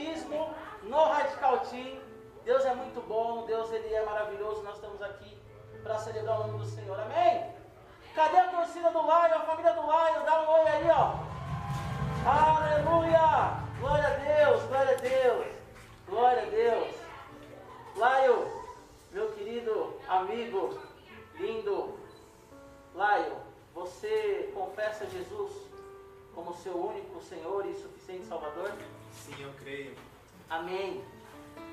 batismo no Radical Team. Deus é muito bom, Deus ele é maravilhoso. Nós estamos aqui para celebrar o nome do Senhor. Amém? Cadê a torcida do Lion, a família do Lion? Dá um oi aí, ó. Aleluia! Glória a Deus, glória a Deus, glória a Deus. Lion, meu querido amigo, lindo. Lion, você confessa Jesus como seu único Senhor e suficiente Salvador? Sim, eu creio. Amém.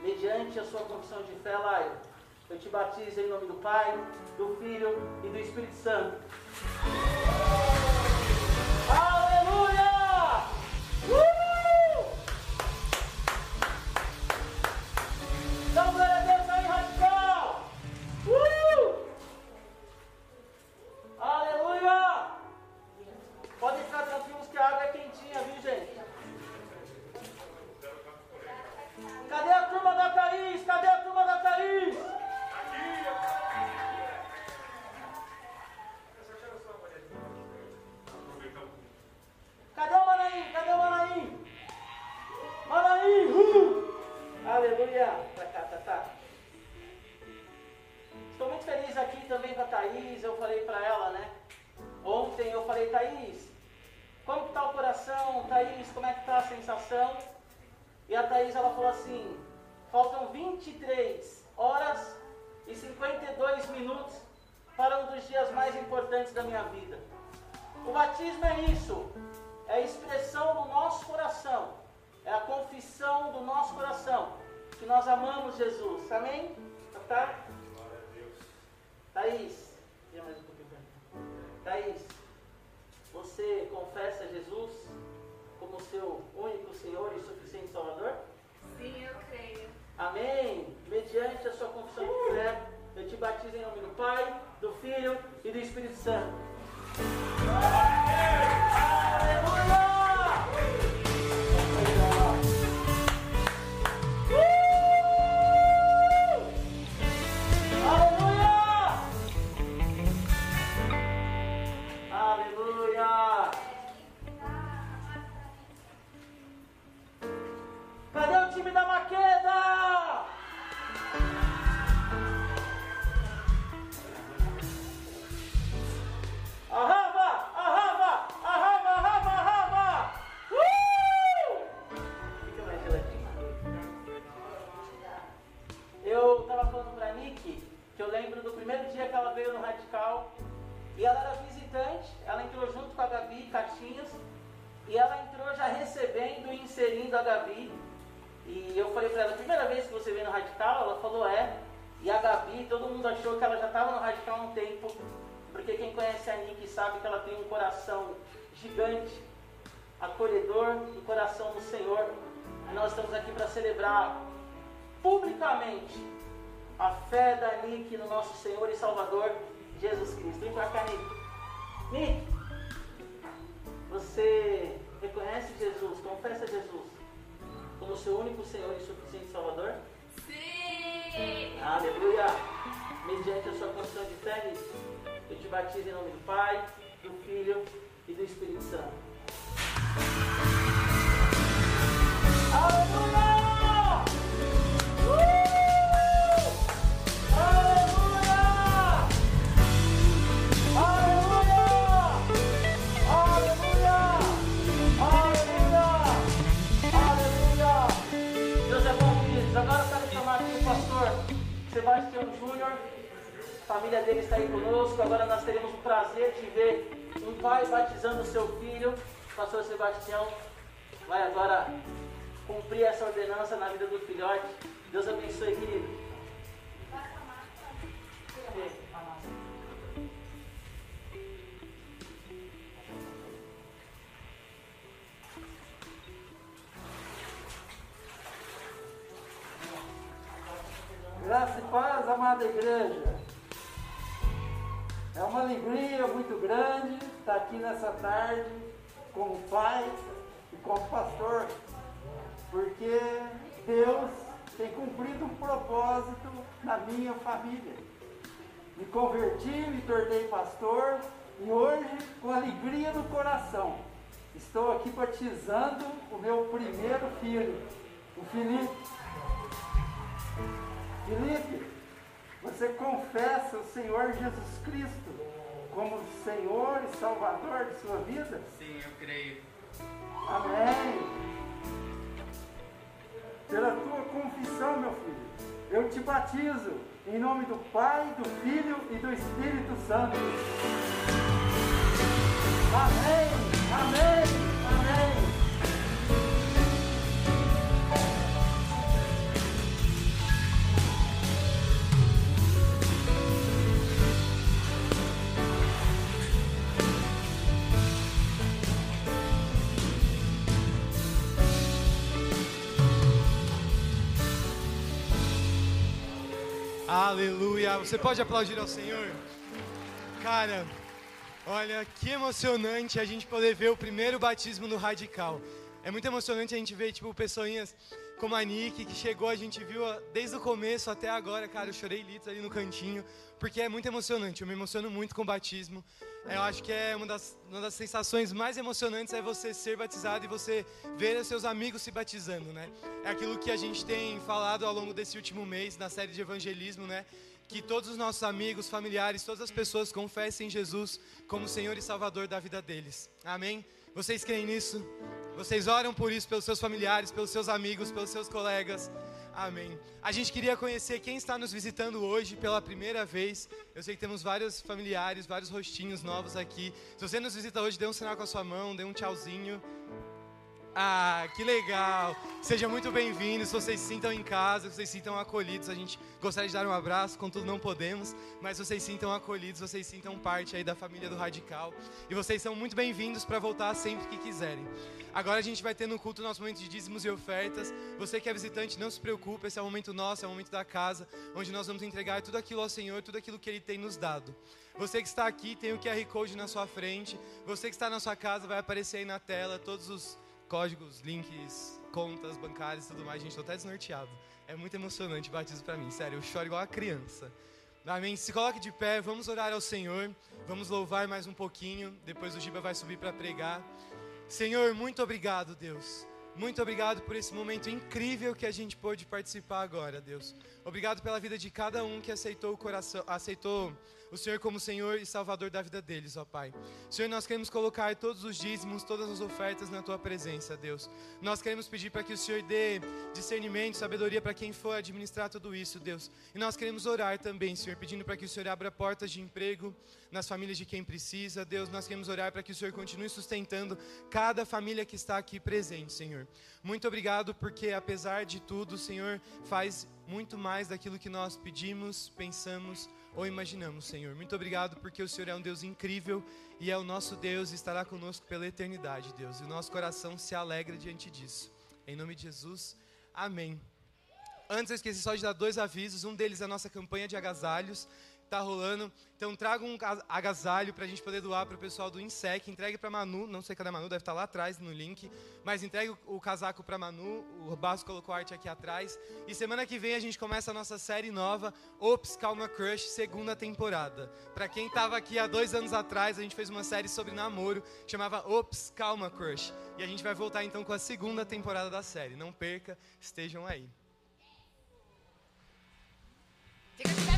Mediante a sua confissão de fé, Lion, eu te batizo em nome do Pai, do Filho e do Espírito Santo. Aleluia! Thaís, você confessa Jesus como seu único Senhor e suficiente Salvador? Sim, eu creio. Amém? Mediante a sua confissão de fé, eu te batizo em nome do Pai, do Filho e do Espírito Santo. Júnior. A família dele está aí conosco. Agora nós teremos o prazer de ver um pai batizando seu filho. O pastor Sebastião vai agora cumprir essa ordenança na vida do filhote. Deus abençoe, querido. Amada igreja. É uma alegria muito grande estar aqui nessa tarde com o pai e com o pastor, porque Deus tem cumprido um propósito na minha família. Me converti, me tornei pastor e hoje, com alegria no coração, estou aqui batizando o meu primeiro filho, o Felipe. Felipe, você confessa o Senhor Jesus Cristo como Senhor e Salvador de sua vida? Sim, eu creio. Amém. Pela tua confissão, meu filho, eu te batizo em nome do Pai, do Filho e do Espírito Santo. Amém, amém, amém. Aleluia. Você pode aplaudir ao Senhor? Cara, olha que emocionante a gente poder ver o primeiro batismo no Radical. É muito emocionante a gente ver, tipo, pessoinhas como a Nick, que chegou, a gente viu desde o começo até agora, cara, eu chorei litros ali no cantinho, porque é muito emocionante, eu me emociono muito com o batismo. Eu acho que é uma das, uma das sensações mais emocionantes é você ser batizado e você ver seus amigos se batizando, né? É aquilo que a gente tem falado ao longo desse último mês na série de evangelismo, né? Que todos os nossos amigos, familiares, todas as pessoas confessem Jesus como Senhor e Salvador da vida deles. Amém? Vocês creem nisso? Vocês oram por isso pelos seus familiares, pelos seus amigos, pelos seus colegas. Amém. A gente queria conhecer quem está nos visitando hoje pela primeira vez. Eu sei que temos vários familiares, vários rostinhos novos aqui. Se você nos visita hoje, dê um sinal com a sua mão, dê um tchauzinho. Ah, que legal! Sejam muito bem-vindos. Se vocês se sintam em casa, se vocês se sintam acolhidos, a gente gostaria de dar um abraço, contudo não podemos, mas vocês se sintam acolhidos, vocês se sintam parte aí da família do Radical. E vocês são muito bem-vindos para voltar sempre que quiserem. Agora a gente vai ter no culto nosso momento de dízimos e ofertas. Você que é visitante, não se preocupe, esse é o momento nosso, é o momento da casa, onde nós vamos entregar tudo aquilo ao Senhor, tudo aquilo que Ele tem nos dado. Você que está aqui, tem o QR Code na sua frente. Você que está na sua casa, vai aparecer aí na tela todos os códigos, links, contas bancárias e tudo mais. Gente, estou até desnorteado. É muito emocionante o batismo para mim, sério, eu choro igual a criança. Amém? Se coloque de pé, vamos orar ao Senhor, vamos louvar mais um pouquinho, depois o Giba vai subir para pregar. Senhor, muito obrigado, Deus. Muito obrigado por esse momento incrível que a gente pôde participar agora, Deus. Obrigado pela vida de cada um que aceitou o coração, aceitou o Senhor como Senhor e Salvador da vida deles, ó Pai. Senhor, nós queremos colocar todos os dízimos, todas as ofertas na Tua presença, Deus. Nós queremos pedir para que o Senhor dê discernimento, sabedoria para quem for administrar tudo isso, Deus. E nós queremos orar também, Senhor, pedindo para que o Senhor abra portas de emprego nas famílias de quem precisa, Deus. Nós queremos orar para que o Senhor continue sustentando cada família que está aqui presente, Senhor. Muito obrigado, porque apesar de tudo, o Senhor faz muito mais daquilo que nós pedimos, pensamos ou imaginamos, Senhor. Muito obrigado porque o Senhor é um Deus incrível e é o nosso Deus e estará conosco pela eternidade, Deus. E o nosso coração se alegra diante disso. Em nome de Jesus, amém. Antes eu esqueci só de dar dois avisos. Um deles é a nossa campanha de agasalhos tá rolando. Então traga um agasalho para a gente poder doar para o pessoal do INSEC. Entregue para Manu, não sei cadê a Manu, deve estar tá lá atrás no link. Mas entregue o, casaco para Manu, o Basso colocou arte aqui atrás. E semana que vem a gente começa a nossa série nova, Ops, Calma Crush, segunda temporada. Para quem estava aqui há dois anos atrás, a gente fez uma série sobre namoro, chamava Ops, Calma Crush. E a gente vai voltar então com a segunda temporada da série. Não perca, estejam aí. Fica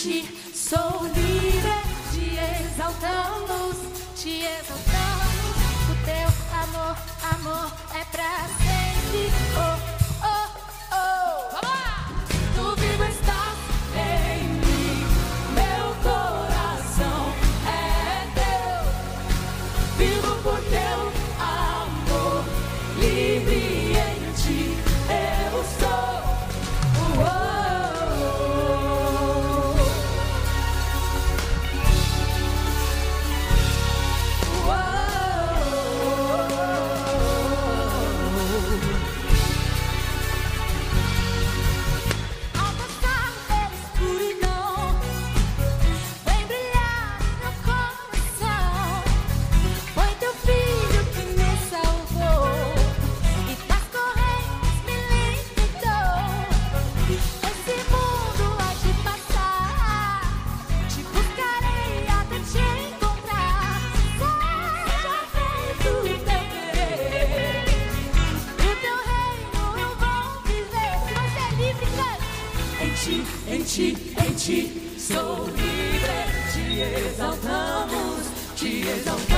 sou livre. Te exaltamos, te exaltamos. O teu amor, amor é pra sempre. Oh, ti, em ti sou livre. Te exaltamos, te exaltamos.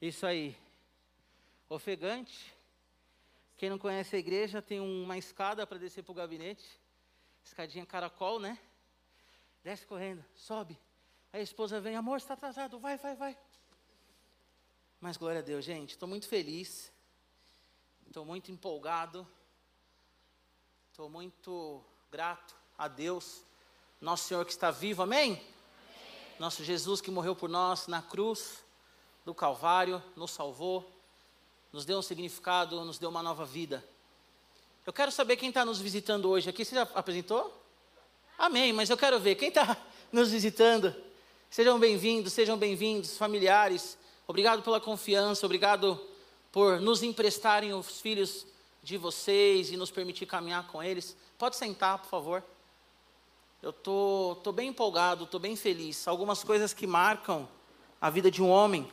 Isso aí. Ofegante. Quem não conhece a igreja tem uma escada para descer para o gabinete. Escadinha caracol, né? Desce correndo, sobe. Aí a esposa vem, amor, está atrasado, vai, vai, vai. Mas glória a Deus, gente, estou muito feliz. Estou muito empolgado. Estou muito grato a Deus, nosso Senhor que está vivo, amém? Nosso Jesus que morreu por nós na cruz do Calvário, nos salvou, nos deu um significado, nos deu uma nova vida. Eu quero saber quem está nos visitando hoje aqui. Você já apresentou? Amém, mas eu quero ver quem está nos visitando. Sejam bem-vindos, sejam bem-vindos, familiares. Obrigado pela confiança, obrigado por nos emprestarem os filhos de vocês e nos permitir caminhar com eles. Pode sentar, por favor. Eu tô, tô bem empolgado, tô bem feliz. Algumas coisas que marcam a vida de um homem.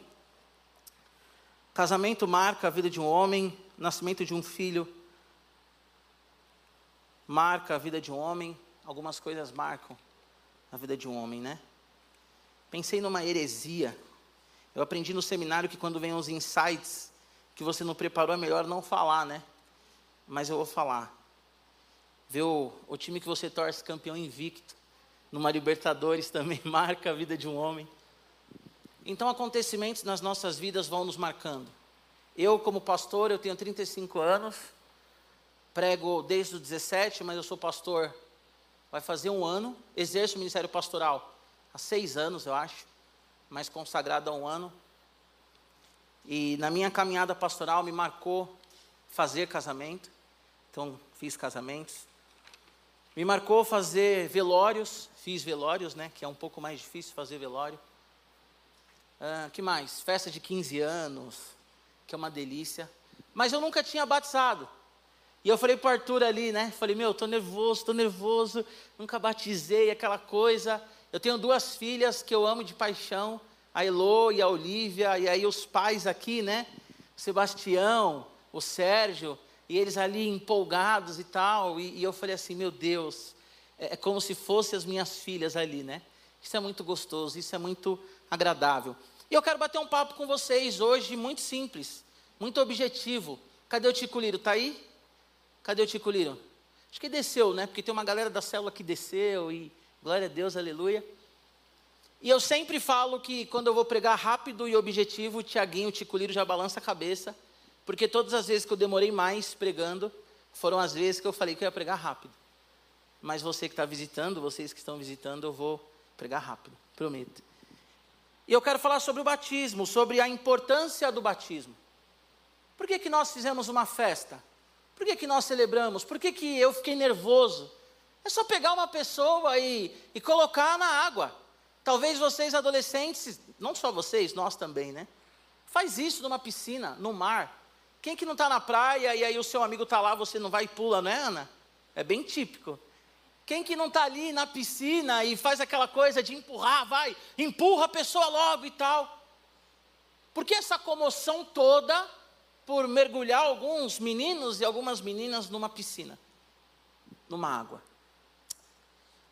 Casamento marca a vida de um homem, nascimento de um filho marca a vida de um homem, algumas coisas marcam a vida de um homem, né? Pensei numa heresia. Eu aprendi no seminário que quando vem uns insights que você não preparou, é melhor não falar, né? Mas eu vou falar. Ver o, o time que você torce campeão invicto, numa Libertadores também marca a vida de um homem. Então, acontecimentos nas nossas vidas vão nos marcando. Eu, como pastor, eu tenho 35 anos, prego desde os 17, mas eu sou pastor, vai fazer um ano, exerço o ministério pastoral há seis anos, eu acho, mas consagrado há um ano. E na minha caminhada pastoral me marcou fazer casamento, então fiz casamentos. Me marcou fazer velórios, fiz velórios, né, que é um pouco mais difícil fazer velório. Ah, que mais? Festa de 15 anos, que é uma delícia. Mas eu nunca tinha batizado. E eu falei para Arthur ali, né? Falei, meu, estou nervoso, estou nervoso, nunca batizei aquela coisa. Eu tenho duas filhas que eu amo de paixão, a Elo e a Olivia, e aí os pais aqui, né? O Sebastião, o Sérgio, e eles ali empolgados e tal. E, e eu falei assim: meu Deus, é, é como se fossem as minhas filhas ali, né? Isso é muito gostoso, isso é muito agradável. E eu quero bater um papo com vocês hoje, muito simples, muito objetivo. Cadê o Tico Liro? Está aí? Cadê o Tico Liro? Acho que desceu, né? Porque tem uma galera da célula que desceu e glória a Deus, aleluia. E eu sempre falo que quando eu vou pregar rápido e objetivo, o Tiaguinho, o Tico Liro já balança a cabeça, porque todas as vezes que eu demorei mais pregando, foram as vezes que eu falei que eu ia pregar rápido. Mas você que está visitando, vocês que estão visitando, eu vou pregar rápido, prometo. E eu quero falar sobre o batismo, sobre a importância do batismo. Por que, que nós fizemos uma festa? Por que, que nós celebramos? Por que, que eu fiquei nervoso? É só pegar uma pessoa e, e colocar na água. Talvez vocês adolescentes, não só vocês, nós também, né? Faz isso numa piscina, no mar. Quem que não está na praia e aí o seu amigo está lá, você não vai e pula, não é, Ana? É bem típico. Quem que não está ali na piscina e faz aquela coisa de empurrar, vai, empurra a pessoa logo e tal. Por que essa comoção toda por mergulhar alguns meninos e algumas meninas numa piscina, numa água.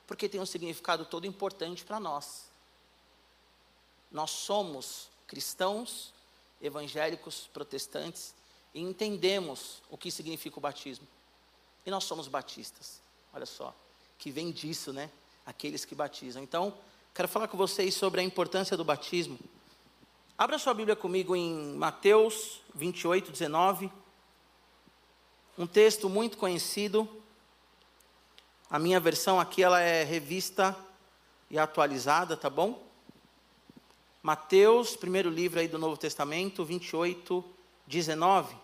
Porque tem um significado todo importante para nós. Nós somos cristãos, evangélicos, protestantes e entendemos o que significa o batismo. E nós somos batistas. Olha só, que vem disso, né? Aqueles que batizam. Então, quero falar com vocês sobre a importância do batismo. Abra sua Bíblia comigo em Mateus 28, 19. Um texto muito conhecido. A minha versão aqui ela é revista e atualizada, tá bom? Mateus, primeiro livro aí do Novo Testamento, 28, 19.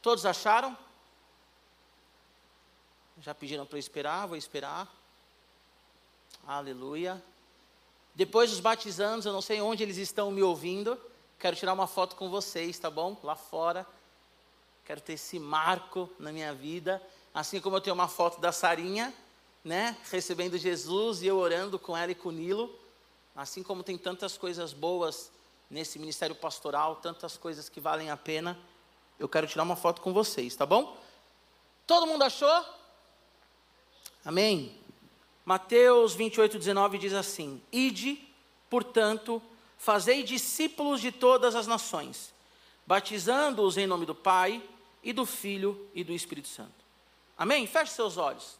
Todos acharam? Já pediram para eu esperar, vou esperar. Aleluia. Depois dos batizandos, eu não sei onde eles estão me ouvindo. Quero tirar uma foto com vocês, tá bom? Lá fora. Quero ter esse marco na minha vida. Assim como eu tenho uma foto da Sarinha, né? Recebendo Jesus e eu orando com ela e com o Nilo. Assim como tem tantas coisas boas nesse ministério pastoral, tantas coisas que valem a pena. Eu quero tirar uma foto com vocês, tá bom? Todo mundo achou? Amém? Mateus 28, 19 diz assim: Ide, portanto, fazei discípulos de todas as nações, batizando-os em nome do Pai, e do Filho e do Espírito Santo. Amém? Feche seus olhos.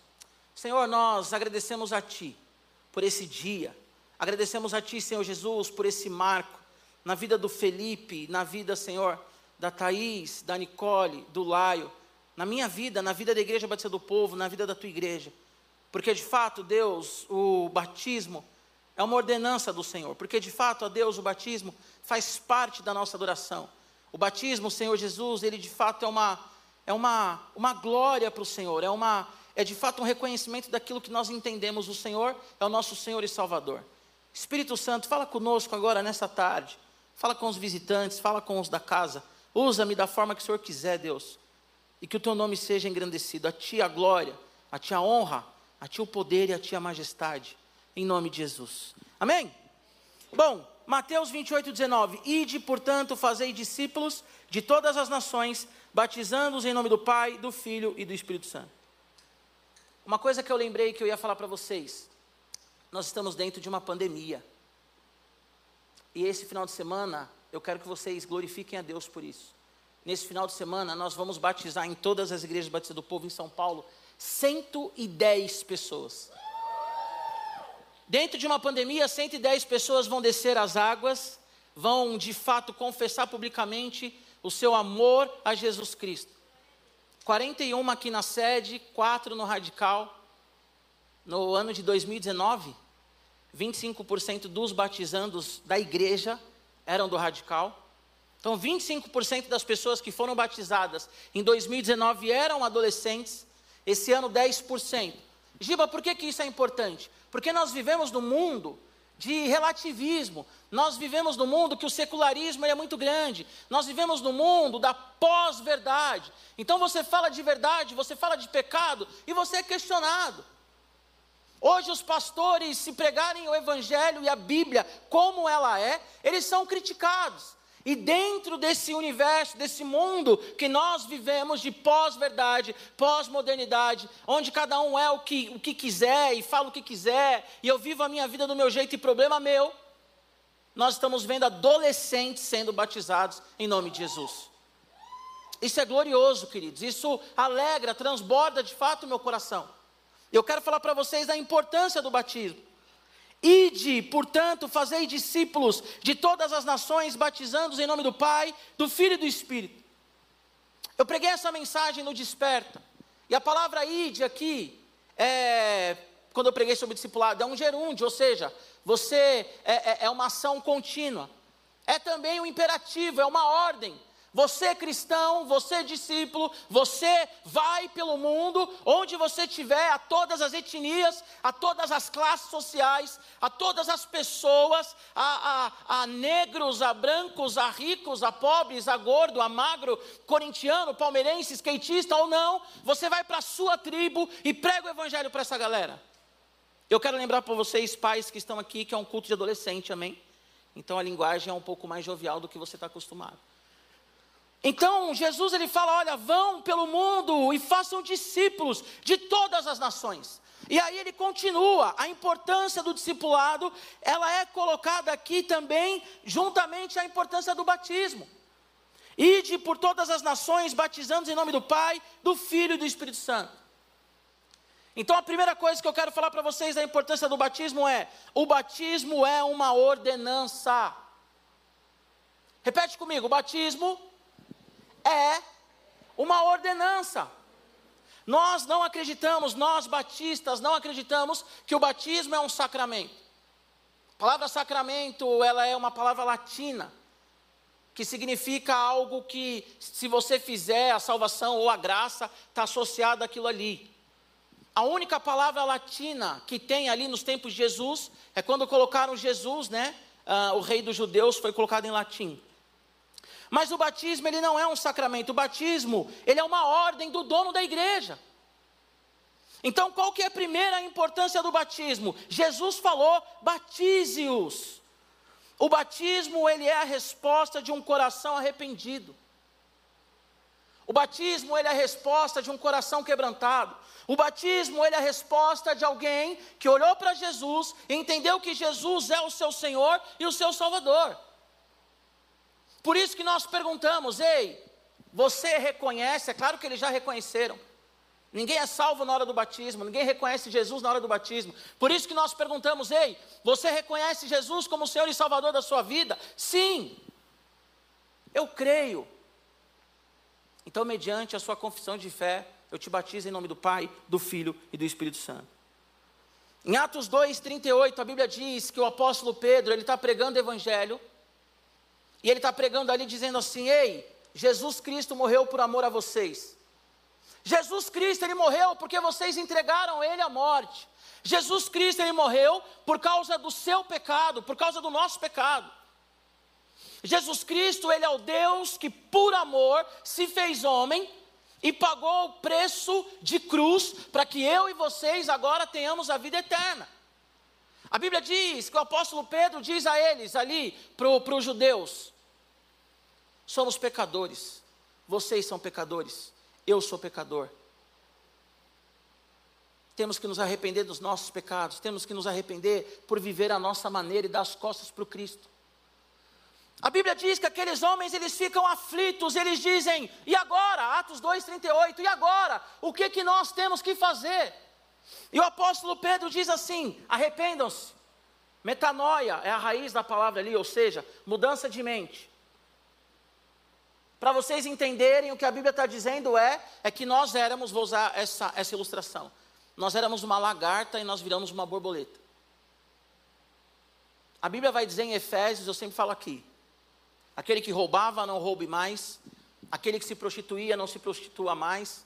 Senhor, nós agradecemos a Ti por esse dia, agradecemos a Ti, Senhor Jesus, por esse marco na vida do Felipe, na vida, Senhor, da Thaís, da Nicole, do Laio, na minha vida, na vida da Igreja Batista do Povo, na vida da Tua igreja. Porque de fato, Deus, o batismo é uma ordenança do Senhor. Porque de fato, a Deus, o batismo faz parte da nossa adoração. O batismo, Senhor Jesus, ele de fato é uma, é uma, uma glória para o Senhor, é, uma, é de fato um reconhecimento daquilo que nós entendemos. O Senhor é o nosso Senhor e Salvador. Espírito Santo, fala conosco agora nessa tarde. Fala com os visitantes, fala com os da casa. Usa-me da forma que o Senhor quiser, Deus. E que o teu nome seja engrandecido. A ti a glória, a ti a honra a ti o poder e a ti a majestade, em nome de Jesus. Amém? Bom, Mateus 28, 19. Ide, portanto, fazei discípulos de todas as nações, batizando-os em nome do Pai, do Filho e do Espírito Santo. Uma coisa que eu lembrei que eu ia falar para vocês: nós estamos dentro de uma pandemia. E esse final de semana, eu quero que vocês glorifiquem a Deus por isso. Nesse final de semana, nós vamos batizar em todas as igrejas batistas do povo em São Paulo 110 pessoas. Dentro de uma pandemia, 110 pessoas vão descer as águas, vão de fato confessar publicamente o seu amor a Jesus Cristo. 41 aqui na sede, 4 no Radical. No ano de 2019, 25% dos batizandos da igreja eram do Radical. Então, 25% das pessoas que foram batizadas em 2019 eram adolescentes. Esse ano 10%. Giba, por que, que isso é importante? Porque nós vivemos num mundo de relativismo. Nós vivemos num mundo que o secularismo é muito grande. Nós vivemos no mundo da pós-verdade. Então você fala de verdade, você fala de pecado e você é questionado. Hoje, os pastores, se pregarem o Evangelho e a Bíblia como ela é, eles são criticados. E dentro desse universo, desse mundo que nós vivemos de pós-verdade, pós-modernidade, onde cada um é o que, o que quiser e fala o que quiser, e eu vivo a minha vida do meu jeito e problema meu, nós estamos vendo adolescentes sendo batizados em nome de Jesus. Isso é glorioso, queridos. Isso alegra, transborda de fato o meu coração. Eu quero falar para vocês da importância do batismo. Ide, portanto, fazei discípulos de todas as nações, batizando-os em nome do Pai, do Filho e do Espírito. Eu preguei essa mensagem no Desperta. E a palavra ide aqui, é, quando eu preguei sobre discipulado, é um gerúndio, ou seja, você é, é, é uma ação contínua. É também um imperativo, é uma ordem. Você cristão, você discípulo, você vai pelo mundo, onde você estiver, a todas as etnias, a todas as classes sociais, a todas as pessoas, a, a, a negros, a brancos, a ricos, a pobres, a gordo, a magro, corintiano, palmeirense, skatista ou não, você vai para a sua tribo e prega o evangelho para essa galera. Eu quero lembrar para vocês, pais que estão aqui, que é um culto de adolescente, amém? Então a linguagem é um pouco mais jovial do que você está acostumado. Então, Jesus ele fala: olha, vão pelo mundo e façam discípulos de todas as nações. E aí ele continua, a importância do discipulado, ela é colocada aqui também, juntamente à importância do batismo. Ide por todas as nações, batizando em nome do Pai, do Filho e do Espírito Santo. Então a primeira coisa que eu quero falar para vocês da importância do batismo é: o batismo é uma ordenança. Repete comigo: o batismo é uma ordenança. Nós não acreditamos, nós batistas não acreditamos que o batismo é um sacramento. A palavra sacramento, ela é uma palavra latina, que significa algo que, se você fizer, a salvação ou a graça está associada àquilo ali. A única palavra latina que tem ali nos tempos de Jesus é quando colocaram Jesus, né? Ah, o rei dos judeus foi colocado em latim. Mas o batismo ele não é um sacramento, o batismo ele é uma ordem do dono da igreja. Então, qual que é a primeira importância do batismo? Jesus falou: batize-os. O batismo ele é a resposta de um coração arrependido. O batismo ele é a resposta de um coração quebrantado. O batismo ele é a resposta de alguém que olhou para Jesus e entendeu que Jesus é o seu Senhor e o seu Salvador. Por isso que nós perguntamos: ei, você reconhece? É claro que eles já reconheceram. Ninguém é salvo na hora do batismo, ninguém reconhece Jesus na hora do batismo. Por isso que nós perguntamos: ei, você reconhece Jesus como Senhor e Salvador da sua vida? Sim, eu creio. Então, mediante a sua confissão de fé, eu te batizo em nome do Pai, do Filho e do Espírito Santo. Em Atos 2,38, a Bíblia diz que o apóstolo Pedro, ele está pregando o Evangelho, e ele está pregando ali dizendo assim: Ei, Jesus Cristo morreu por amor a vocês. Jesus Cristo, ele morreu porque vocês entregaram ele à morte. Jesus Cristo, ele morreu por causa do seu pecado, por causa do nosso pecado. Jesus Cristo, ele é o Deus que por amor se fez homem e pagou o preço de cruz para que eu e vocês agora tenhamos a vida eterna. A Bíblia diz que o apóstolo Pedro diz a eles ali, para os judeus: Somos pecadores. Vocês são pecadores. Eu sou pecador. Temos que nos arrepender dos nossos pecados. Temos que nos arrepender por viver a nossa maneira e dar as costas para o Cristo. A Bíblia diz que aqueles homens eles ficam aflitos, eles dizem: "E agora?" Atos 2:38. "E agora? O que que nós temos que fazer?" E o apóstolo Pedro diz assim: "Arrependam-se." Metanoia é a raiz da palavra ali, ou seja, mudança de mente. Para vocês entenderem o que a Bíblia está dizendo é, é que nós éramos, vou usar essa, essa ilustração, nós éramos uma lagarta e nós viramos uma borboleta. A Bíblia vai dizer em Efésios, eu sempre falo aqui, aquele que roubava não roube mais, aquele que se prostituía não se prostitua mais,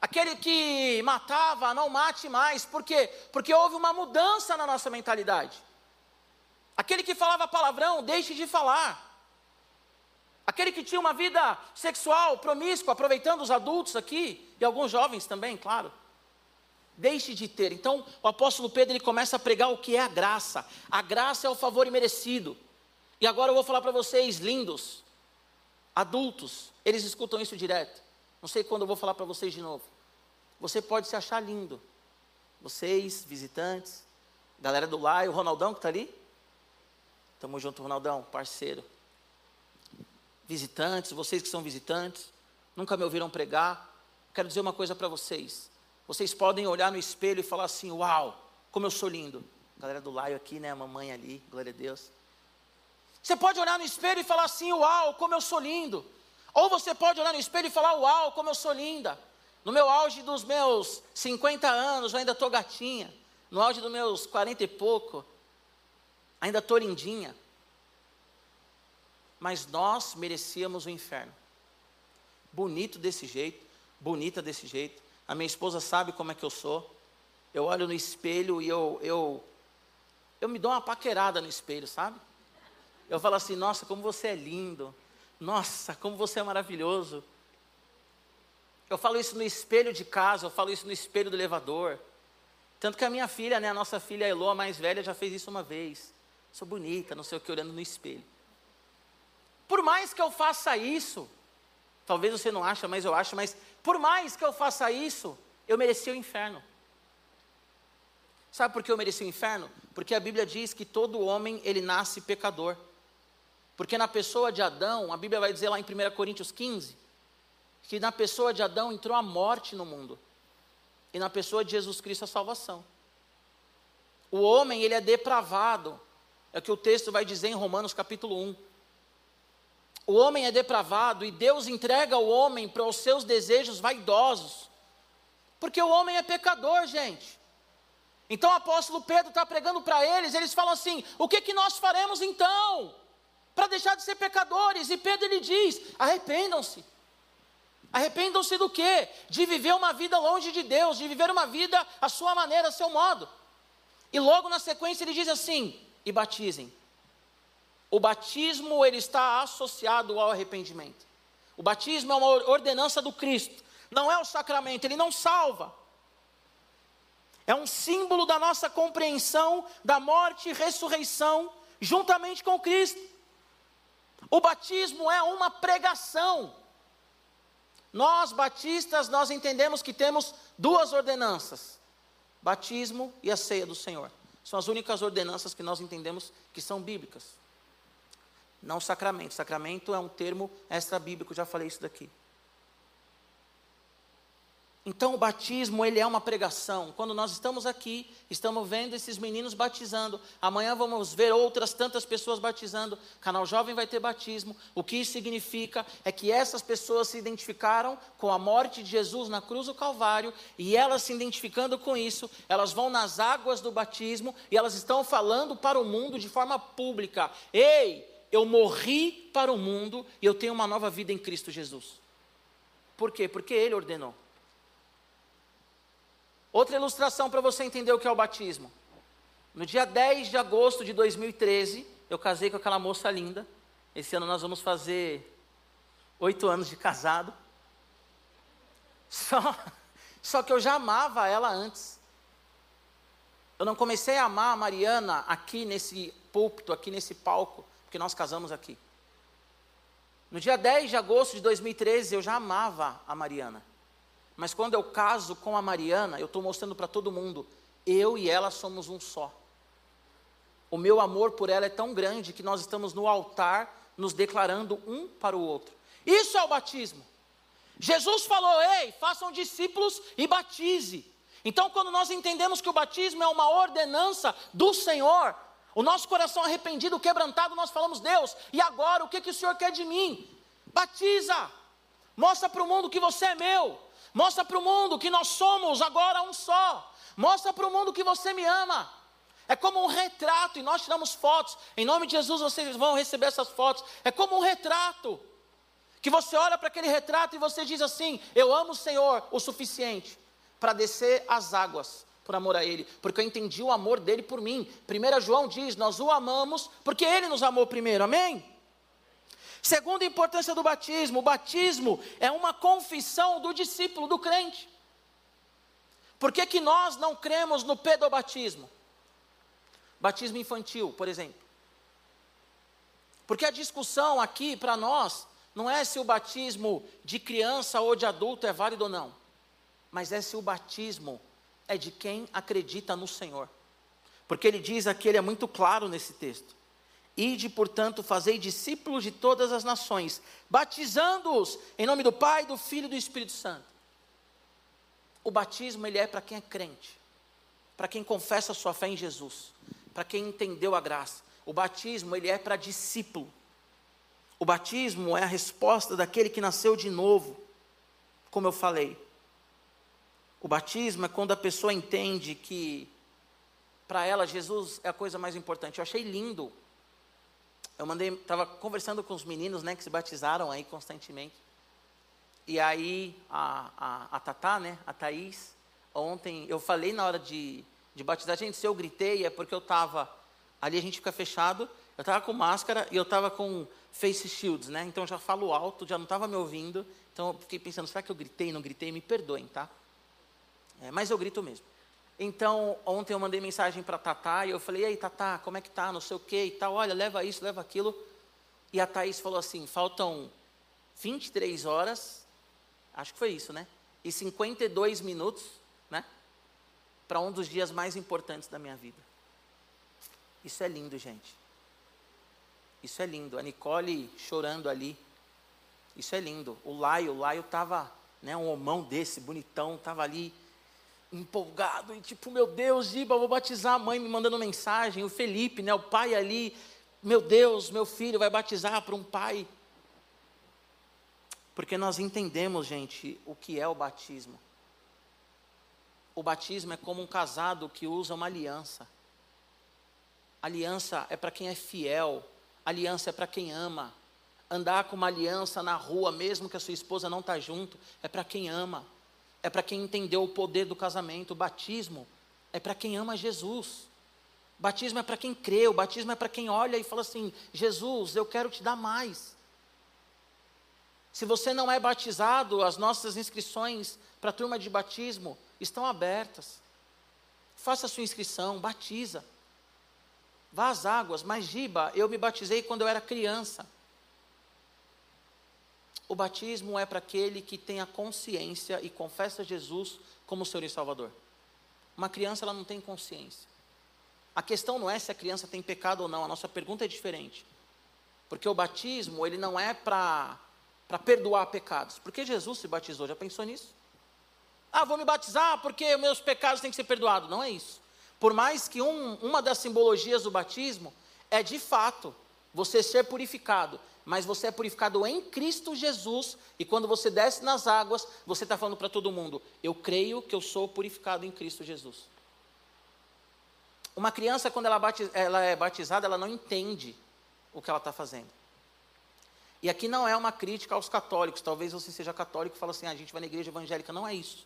aquele que matava não mate mais, por quê? Porque houve uma mudança na nossa mentalidade. Aquele que falava palavrão, deixe de falar. Aquele que tinha uma vida sexual promíscua, aproveitando os adultos aqui, e alguns jovens também, claro. Deixe de ter. Então, o apóstolo Pedro ele começa a pregar o que é a graça. A graça é o favor imerecido. E agora eu vou falar para vocês, lindos, adultos, eles escutam isso direto. Não sei quando eu vou falar para vocês de novo. Você pode se achar lindo. Vocês, visitantes, galera do Lai, o Ronaldão que está ali. Tamo junto, Ronaldão, parceiro. Visitantes, vocês que são visitantes, nunca me ouviram pregar. Quero dizer uma coisa para vocês. Vocês podem olhar no espelho e falar assim: Uau, como eu sou lindo. Galera do Laio aqui, né? A mamãe ali, glória a Deus. Você pode olhar no espelho e falar assim: Uau, como eu sou lindo. Ou você pode olhar no espelho e falar: Uau, como eu sou linda. No meu auge dos meus 50 anos, eu ainda estou gatinha. No auge dos meus 40 e pouco, ainda estou lindinha. Mas nós merecíamos o inferno. Bonito desse jeito, bonita desse jeito. A minha esposa sabe como é que eu sou. Eu olho no espelho e eu, eu, eu me dou uma paquerada no espelho, sabe? Eu falo assim: Nossa, como você é lindo. Nossa, como você é maravilhoso. Eu falo isso no espelho de casa, eu falo isso no espelho do elevador. Tanto que a minha filha, né, a nossa filha Elo, a mais velha, já fez isso uma vez. Sou bonita, não sei o que, olhando no espelho. Por mais que eu faça isso, talvez você não ache, mas eu acho, mas por mais que eu faça isso, eu mereci o inferno. Sabe por que eu mereci o inferno? Porque a Bíblia diz que todo homem ele nasce pecador. Porque na pessoa de Adão, a Bíblia vai dizer lá em 1 Coríntios 15, que na pessoa de Adão entrou a morte no mundo. E na pessoa de Jesus Cristo a salvação. O homem, ele é depravado. É o que o texto vai dizer em Romanos capítulo 1. O homem é depravado e Deus entrega o homem para os seus desejos vaidosos. Porque o homem é pecador, gente. Então o apóstolo Pedro está pregando para eles, eles falam assim: o que, que nós faremos então? Para deixar de ser pecadores? E Pedro ele diz: arrependam-se. Arrependam-se do quê? De viver uma vida longe de Deus, de viver uma vida à sua maneira, ao seu modo. E logo na sequência ele diz assim: e batizem. O batismo ele está associado ao arrependimento. O batismo é uma ordenança do Cristo, não é o sacramento, ele não salva. É um símbolo da nossa compreensão da morte e ressurreição juntamente com Cristo. O batismo é uma pregação. Nós batistas nós entendemos que temos duas ordenanças: batismo e a ceia do Senhor. São as únicas ordenanças que nós entendemos que são bíblicas não sacramento. Sacramento é um termo extra-bíblico, já falei isso daqui. Então o batismo, ele é uma pregação. Quando nós estamos aqui, estamos vendo esses meninos batizando. Amanhã vamos ver outras tantas pessoas batizando. Canal Jovem vai ter batismo. O que isso significa é que essas pessoas se identificaram com a morte de Jesus na cruz do Calvário e elas se identificando com isso, elas vão nas águas do batismo e elas estão falando para o mundo de forma pública: "Ei, eu morri para o mundo e eu tenho uma nova vida em Cristo Jesus. Por quê? Porque Ele ordenou. Outra ilustração para você entender o que é o batismo. No dia 10 de agosto de 2013, eu casei com aquela moça linda. Esse ano nós vamos fazer oito anos de casado. Só, só que eu já amava ela antes. Eu não comecei a amar a Mariana aqui nesse púlpito, aqui nesse palco, porque nós casamos aqui. No dia 10 de agosto de 2013, eu já amava a Mariana. Mas quando eu caso com a Mariana, eu estou mostrando para todo mundo, eu e ela somos um só. O meu amor por ela é tão grande que nós estamos no altar nos declarando um para o outro. Isso é o batismo. Jesus falou: ei, façam discípulos e batize. Então, quando nós entendemos que o batismo é uma ordenança do Senhor, o nosso coração arrependido, quebrantado, nós falamos, Deus, e agora o que, que o Senhor quer de mim? Batiza, mostra para o mundo que você é meu, mostra para o mundo que nós somos agora um só, mostra para o mundo que você me ama. É como um retrato, e nós tiramos fotos, em nome de Jesus vocês vão receber essas fotos. É como um retrato, que você olha para aquele retrato e você diz assim: Eu amo o Senhor o suficiente para descer as águas por amor a Ele, porque eu entendi o amor dele por mim. 1 João diz: Nós o amamos porque Ele nos amou primeiro, amém? Segunda importância do batismo: o batismo é uma confissão do discípulo, do crente. Por que, que nós não cremos no pedobatismo? Batismo infantil, por exemplo. Porque a discussão aqui para nós não é se o batismo de criança ou de adulto é válido ou não, mas é se o batismo é de quem acredita no Senhor. Porque ele diz aqui, ele é muito claro nesse texto. Ide, portanto, fazei discípulos de todas as nações, batizando-os em nome do Pai, do Filho e do Espírito Santo. O batismo ele é para quem é crente, para quem confessa a sua fé em Jesus, para quem entendeu a graça. O batismo ele é para discípulo. O batismo é a resposta daquele que nasceu de novo, como eu falei. O batismo é quando a pessoa entende que para ela Jesus é a coisa mais importante. Eu achei lindo. Eu mandei, estava conversando com os meninos, né, que se batizaram aí constantemente. E aí a, a, a Tatá, né, a Thaís, ontem eu falei na hora de, de batizar, gente, se eu gritei é porque eu estava, ali a gente fica fechado, eu estava com máscara e eu estava com face shields, né, então eu já falo alto, já não estava me ouvindo, então eu fiquei pensando, será que eu gritei, não gritei, me perdoem, tá? É, mas eu grito mesmo. Então, ontem eu mandei mensagem para a Tatá e eu falei, ei Tatá, como é que tá, não sei o que e tal, olha, leva isso, leva aquilo. E a Thaís falou assim, faltam 23 horas, acho que foi isso, né? E 52 minutos, né? Para um dos dias mais importantes da minha vida. Isso é lindo, gente. Isso é lindo. A Nicole chorando ali. Isso é lindo. O Laio, o Laio estava, né, um homão desse, bonitão, estava ali empolgado e tipo, meu Deus, Giba, vou batizar a mãe me mandando mensagem, o Felipe, né, o pai ali, meu Deus, meu filho vai batizar para um pai. Porque nós entendemos, gente, o que é o batismo. O batismo é como um casado que usa uma aliança. Aliança é para quem é fiel, aliança é para quem ama. Andar com uma aliança na rua, mesmo que a sua esposa não está junto, é para quem ama é para quem entendeu o poder do casamento. O batismo é para quem ama Jesus. O batismo é para quem crê, o batismo é para quem olha e fala assim: Jesus, eu quero te dar mais. Se você não é batizado, as nossas inscrições para a turma de batismo estão abertas. Faça a sua inscrição, batiza. Vá às águas, mas Giba, eu me batizei quando eu era criança. O batismo é para aquele que tem a consciência e confessa Jesus como Senhor e Salvador. Uma criança ela não tem consciência. A questão não é se a criança tem pecado ou não, a nossa pergunta é diferente. Porque o batismo, ele não é para perdoar pecados. Porque Jesus se batizou, já pensou nisso? Ah, vou me batizar porque meus pecados têm que ser perdoados. Não é isso. Por mais que um, uma das simbologias do batismo é de fato você ser purificado mas você é purificado em Cristo Jesus, e quando você desce nas águas, você está falando para todo mundo: eu creio que eu sou purificado em Cristo Jesus. Uma criança, quando ela, batiz, ela é batizada, ela não entende o que ela está fazendo. E aqui não é uma crítica aos católicos, talvez você seja católico e fale assim: ah, a gente vai na igreja evangélica. Não é isso.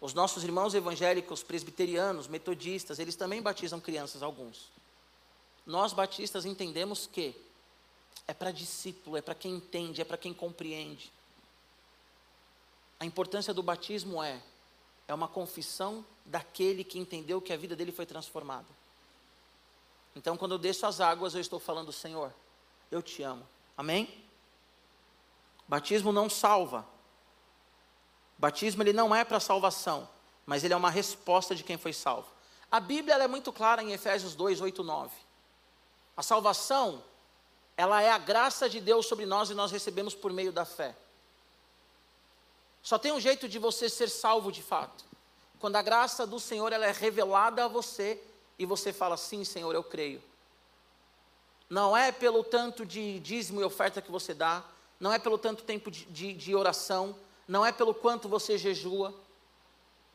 Os nossos irmãos evangélicos, presbiterianos, metodistas, eles também batizam crianças, alguns. Nós batistas entendemos que é para discípulo, é para quem entende, é para quem compreende. A importância do batismo é é uma confissão daquele que entendeu que a vida dele foi transformada. Então, quando eu desço as águas, eu estou falando, Senhor, eu te amo. Amém? Batismo não salva. Batismo ele não é para salvação, mas ele é uma resposta de quem foi salvo. A Bíblia é muito clara em Efésios 2, 8, 9. A salvação ela é a graça de Deus sobre nós e nós recebemos por meio da fé. Só tem um jeito de você ser salvo de fato. Quando a graça do Senhor ela é revelada a você e você fala: Sim, Senhor, eu creio. Não é pelo tanto de dízimo e oferta que você dá, não é pelo tanto tempo de, de, de oração, não é pelo quanto você jejua,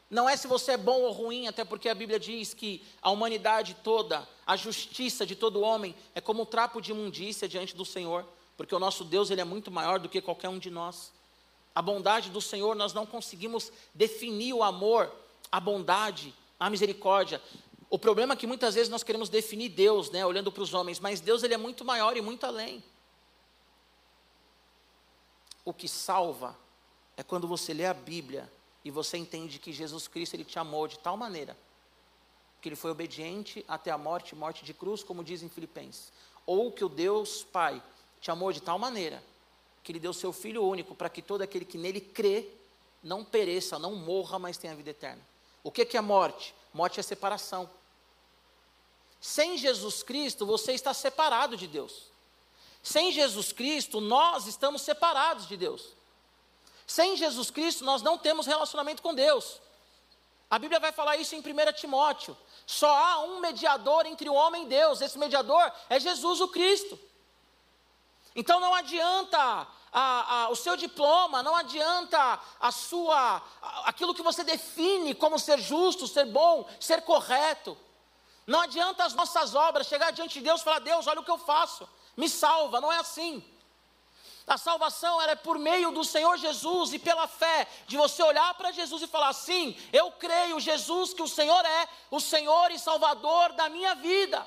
não é se você é bom ou ruim, até porque a Bíblia diz que a humanidade toda, a justiça de todo homem, é como um trapo de imundícia diante do Senhor, porque o nosso Deus ele é muito maior do que qualquer um de nós. A bondade do Senhor, nós não conseguimos definir o amor, a bondade, a misericórdia. O problema é que muitas vezes nós queremos definir Deus, né, olhando para os homens, mas Deus ele é muito maior e muito além. O que salva é quando você lê a Bíblia e você entende que Jesus Cristo ele te amou de tal maneira que ele foi obediente até a morte, morte de cruz, como diz em Filipenses, ou que o Deus Pai te amou de tal maneira que ele deu seu filho único para que todo aquele que nele crê não pereça, não morra, mas tenha vida eterna. O que que é morte? Morte é separação. Sem Jesus Cristo, você está separado de Deus. Sem Jesus Cristo, nós estamos separados de Deus. Sem Jesus Cristo, nós não temos relacionamento com Deus. A Bíblia vai falar isso em 1 Timóteo. Só há um mediador entre o homem e Deus. Esse mediador é Jesus o Cristo. Então não adianta a, a, o seu diploma, não adianta a sua, a, aquilo que você define como ser justo, ser bom, ser correto. Não adianta as nossas obras chegar diante de Deus e falar: Deus, olha o que eu faço, me salva. Não é assim. A salvação é por meio do Senhor Jesus e pela fé, de você olhar para Jesus e falar: sim, eu creio, Jesus, que o Senhor é o Senhor e Salvador da minha vida.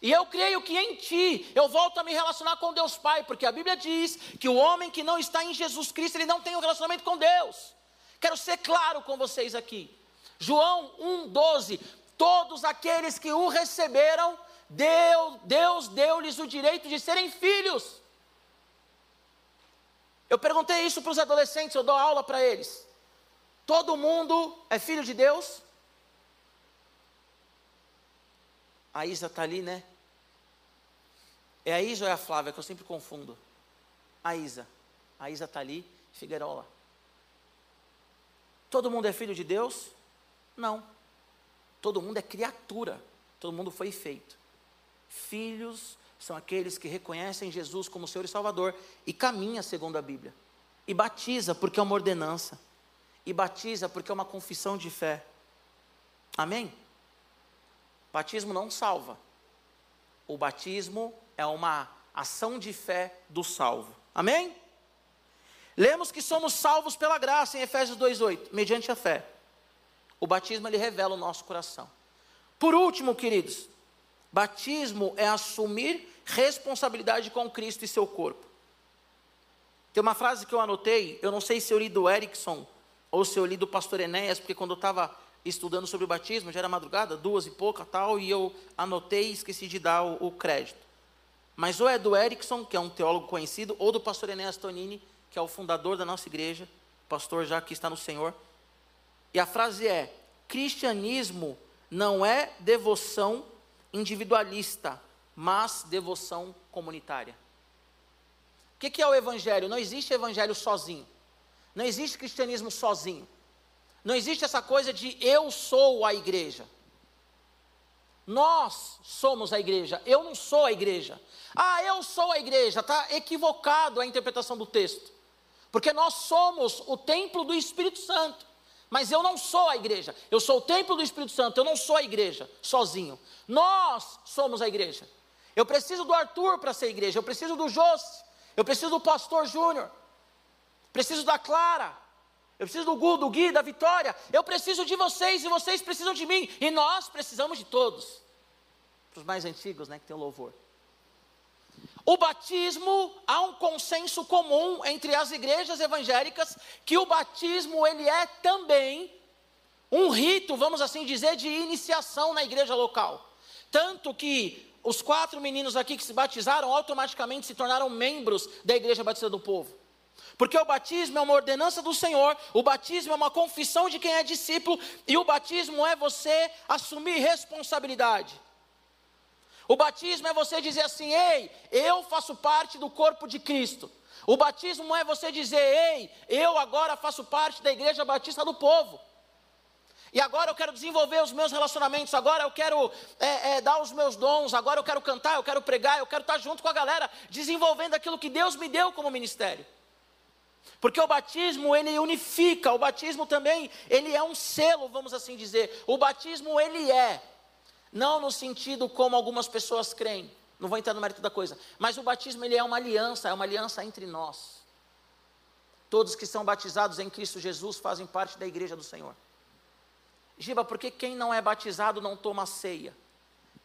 E eu creio que em ti eu volto a me relacionar com Deus Pai, porque a Bíblia diz que o homem que não está em Jesus Cristo, ele não tem um relacionamento com Deus. Quero ser claro com vocês aqui. João 1,12: Todos aqueles que o receberam, Deus, Deus deu-lhes o direito de serem filhos. Eu perguntei isso para os adolescentes, eu dou aula para eles. Todo mundo é filho de Deus? A Isa está ali, né? É a Isa ou é a Flávia, que eu sempre confundo? A Isa. A Isa está ali, Figueirola. Todo mundo é filho de Deus? Não. Todo mundo é criatura. Todo mundo foi feito. Filhos são aqueles que reconhecem Jesus como Senhor e Salvador e caminha segundo a Bíblia. E batiza porque é uma ordenança. E batiza porque é uma confissão de fé. Amém? Batismo não salva. O batismo é uma ação de fé do salvo. Amém? Lemos que somos salvos pela graça em Efésios 2:8, mediante a fé. O batismo ele revela o nosso coração. Por último, queridos, batismo é assumir responsabilidade com Cristo e seu corpo. Tem uma frase que eu anotei, eu não sei se eu li do Erickson ou se eu li do pastor Enéas, porque quando eu estava estudando sobre o batismo, já era madrugada, duas e pouca tal, e eu anotei e esqueci de dar o, o crédito. Mas ou é do Erickson, que é um teólogo conhecido, ou do pastor Enéas Tonini, que é o fundador da nossa igreja, pastor já que está no Senhor. E a frase é: cristianismo não é devoção individualista, mas devoção comunitária. O que é o evangelho? Não existe evangelho sozinho. Não existe cristianismo sozinho. Não existe essa coisa de eu sou a igreja. Nós somos a igreja, eu não sou a igreja. Ah, eu sou a igreja, está equivocado a interpretação do texto. Porque nós somos o templo do Espírito Santo. Mas eu não sou a igreja, eu sou o templo do Espírito Santo, eu não sou a igreja sozinho. Nós somos a igreja. Eu preciso do Arthur para ser igreja, eu preciso do Josse, eu preciso do pastor Júnior, preciso da Clara, eu preciso do Gu, do Gui, da Vitória. Eu preciso de vocês e vocês precisam de mim. E nós precisamos de todos. Para os mais antigos, né, que tem o louvor. O batismo, há um consenso comum entre as igrejas evangélicas que o batismo ele é também um rito, vamos assim dizer, de iniciação na igreja local. Tanto que os quatro meninos aqui que se batizaram automaticamente se tornaram membros da igreja batista do povo. Porque o batismo é uma ordenança do Senhor, o batismo é uma confissão de quem é discípulo, e o batismo é você assumir responsabilidade. O batismo é você dizer assim: ei, eu faço parte do corpo de Cristo. O batismo é você dizer: ei, eu agora faço parte da igreja batista do povo. E agora eu quero desenvolver os meus relacionamentos, agora eu quero é, é, dar os meus dons, agora eu quero cantar, eu quero pregar, eu quero estar junto com a galera, desenvolvendo aquilo que Deus me deu como ministério. Porque o batismo ele unifica, o batismo também, ele é um selo, vamos assim dizer. O batismo ele é, não no sentido como algumas pessoas creem, não vou entrar no mérito da coisa, mas o batismo ele é uma aliança, é uma aliança entre nós. Todos que são batizados em Cristo Jesus fazem parte da igreja do Senhor. Giba, por que quem não é batizado não toma ceia?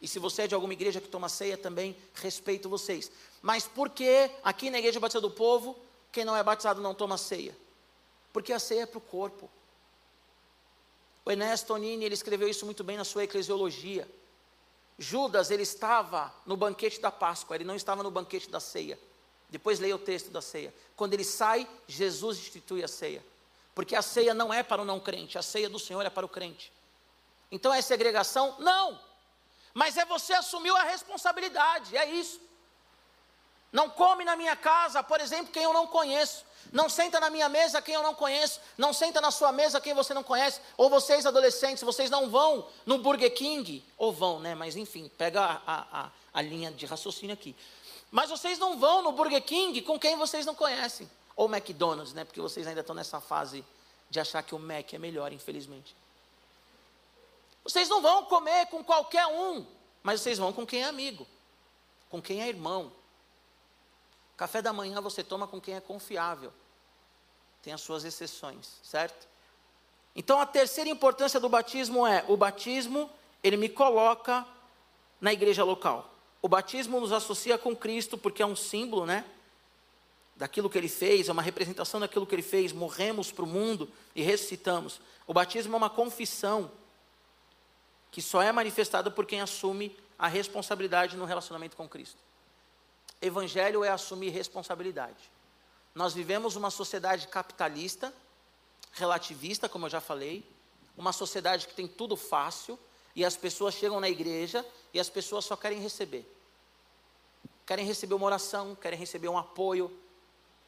E se você é de alguma igreja que toma ceia, também respeito vocês. Mas por que aqui na igreja batista do povo quem não é batizado não toma ceia. Porque a ceia é para o corpo. O Ernesto Tonini, ele escreveu isso muito bem na sua eclesiologia. Judas, ele estava no banquete da Páscoa, ele não estava no banquete da ceia. Depois leia o texto da ceia. Quando ele sai, Jesus institui a ceia. Porque a ceia não é para o não crente, a ceia do Senhor é para o crente. Então é segregação? Não. Mas é você assumiu a responsabilidade, é isso. Não come na minha casa, por exemplo, quem eu não conheço. Não senta na minha mesa quem eu não conheço. Não senta na sua mesa quem você não conhece. Ou vocês, adolescentes, vocês não vão no Burger King. Ou vão, né? Mas enfim, pega a, a, a linha de raciocínio aqui. Mas vocês não vão no Burger King com quem vocês não conhecem. Ou McDonald's, né? Porque vocês ainda estão nessa fase de achar que o Mac é melhor, infelizmente. Vocês não vão comer com qualquer um, mas vocês vão com quem é amigo, com quem é irmão. Café da manhã você toma com quem é confiável. Tem as suas exceções, certo? Então a terceira importância do batismo é: o batismo, ele me coloca na igreja local. O batismo nos associa com Cristo porque é um símbolo, né? Daquilo que ele fez, é uma representação daquilo que ele fez. Morremos para o mundo e ressuscitamos. O batismo é uma confissão que só é manifestada por quem assume a responsabilidade no relacionamento com Cristo. Evangelho é assumir responsabilidade. Nós vivemos uma sociedade capitalista, relativista, como eu já falei, uma sociedade que tem tudo fácil, e as pessoas chegam na igreja e as pessoas só querem receber. Querem receber uma oração, querem receber um apoio,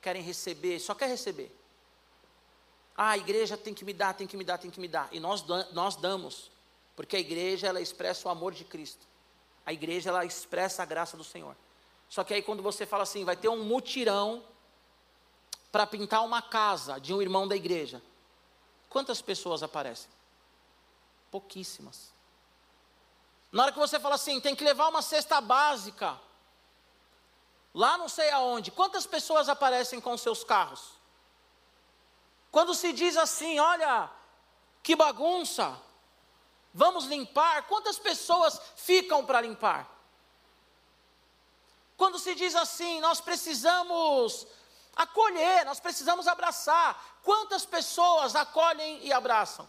querem receber, só quer receber. Ah, a igreja tem que me dar, tem que me dar, tem que me dar. E nós, nós damos, porque a igreja ela expressa o amor de Cristo. A igreja ela expressa a graça do Senhor. Só que aí quando você fala assim, vai ter um mutirão para pintar uma casa de um irmão da igreja, quantas pessoas aparecem? Pouquíssimas. Na hora que você fala assim, tem que levar uma cesta básica, lá não sei aonde, quantas pessoas aparecem com seus carros? Quando se diz assim, olha, que bagunça, vamos limpar, quantas pessoas ficam para limpar? Quando se diz assim, nós precisamos acolher, nós precisamos abraçar. Quantas pessoas acolhem e abraçam?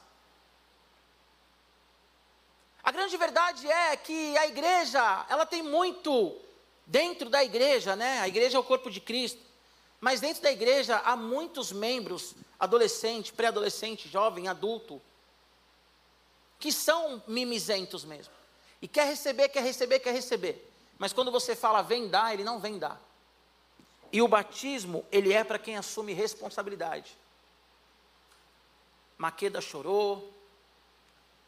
A grande verdade é que a igreja, ela tem muito dentro da igreja, né? A igreja é o corpo de Cristo. Mas dentro da igreja há muitos membros, adolescente, pré-adolescente, jovem, adulto, que são mimizentos mesmo. E quer receber, quer receber, quer receber. Mas quando você fala vem dar, ele não vem dar. E o batismo, ele é para quem assume responsabilidade. Maqueda chorou,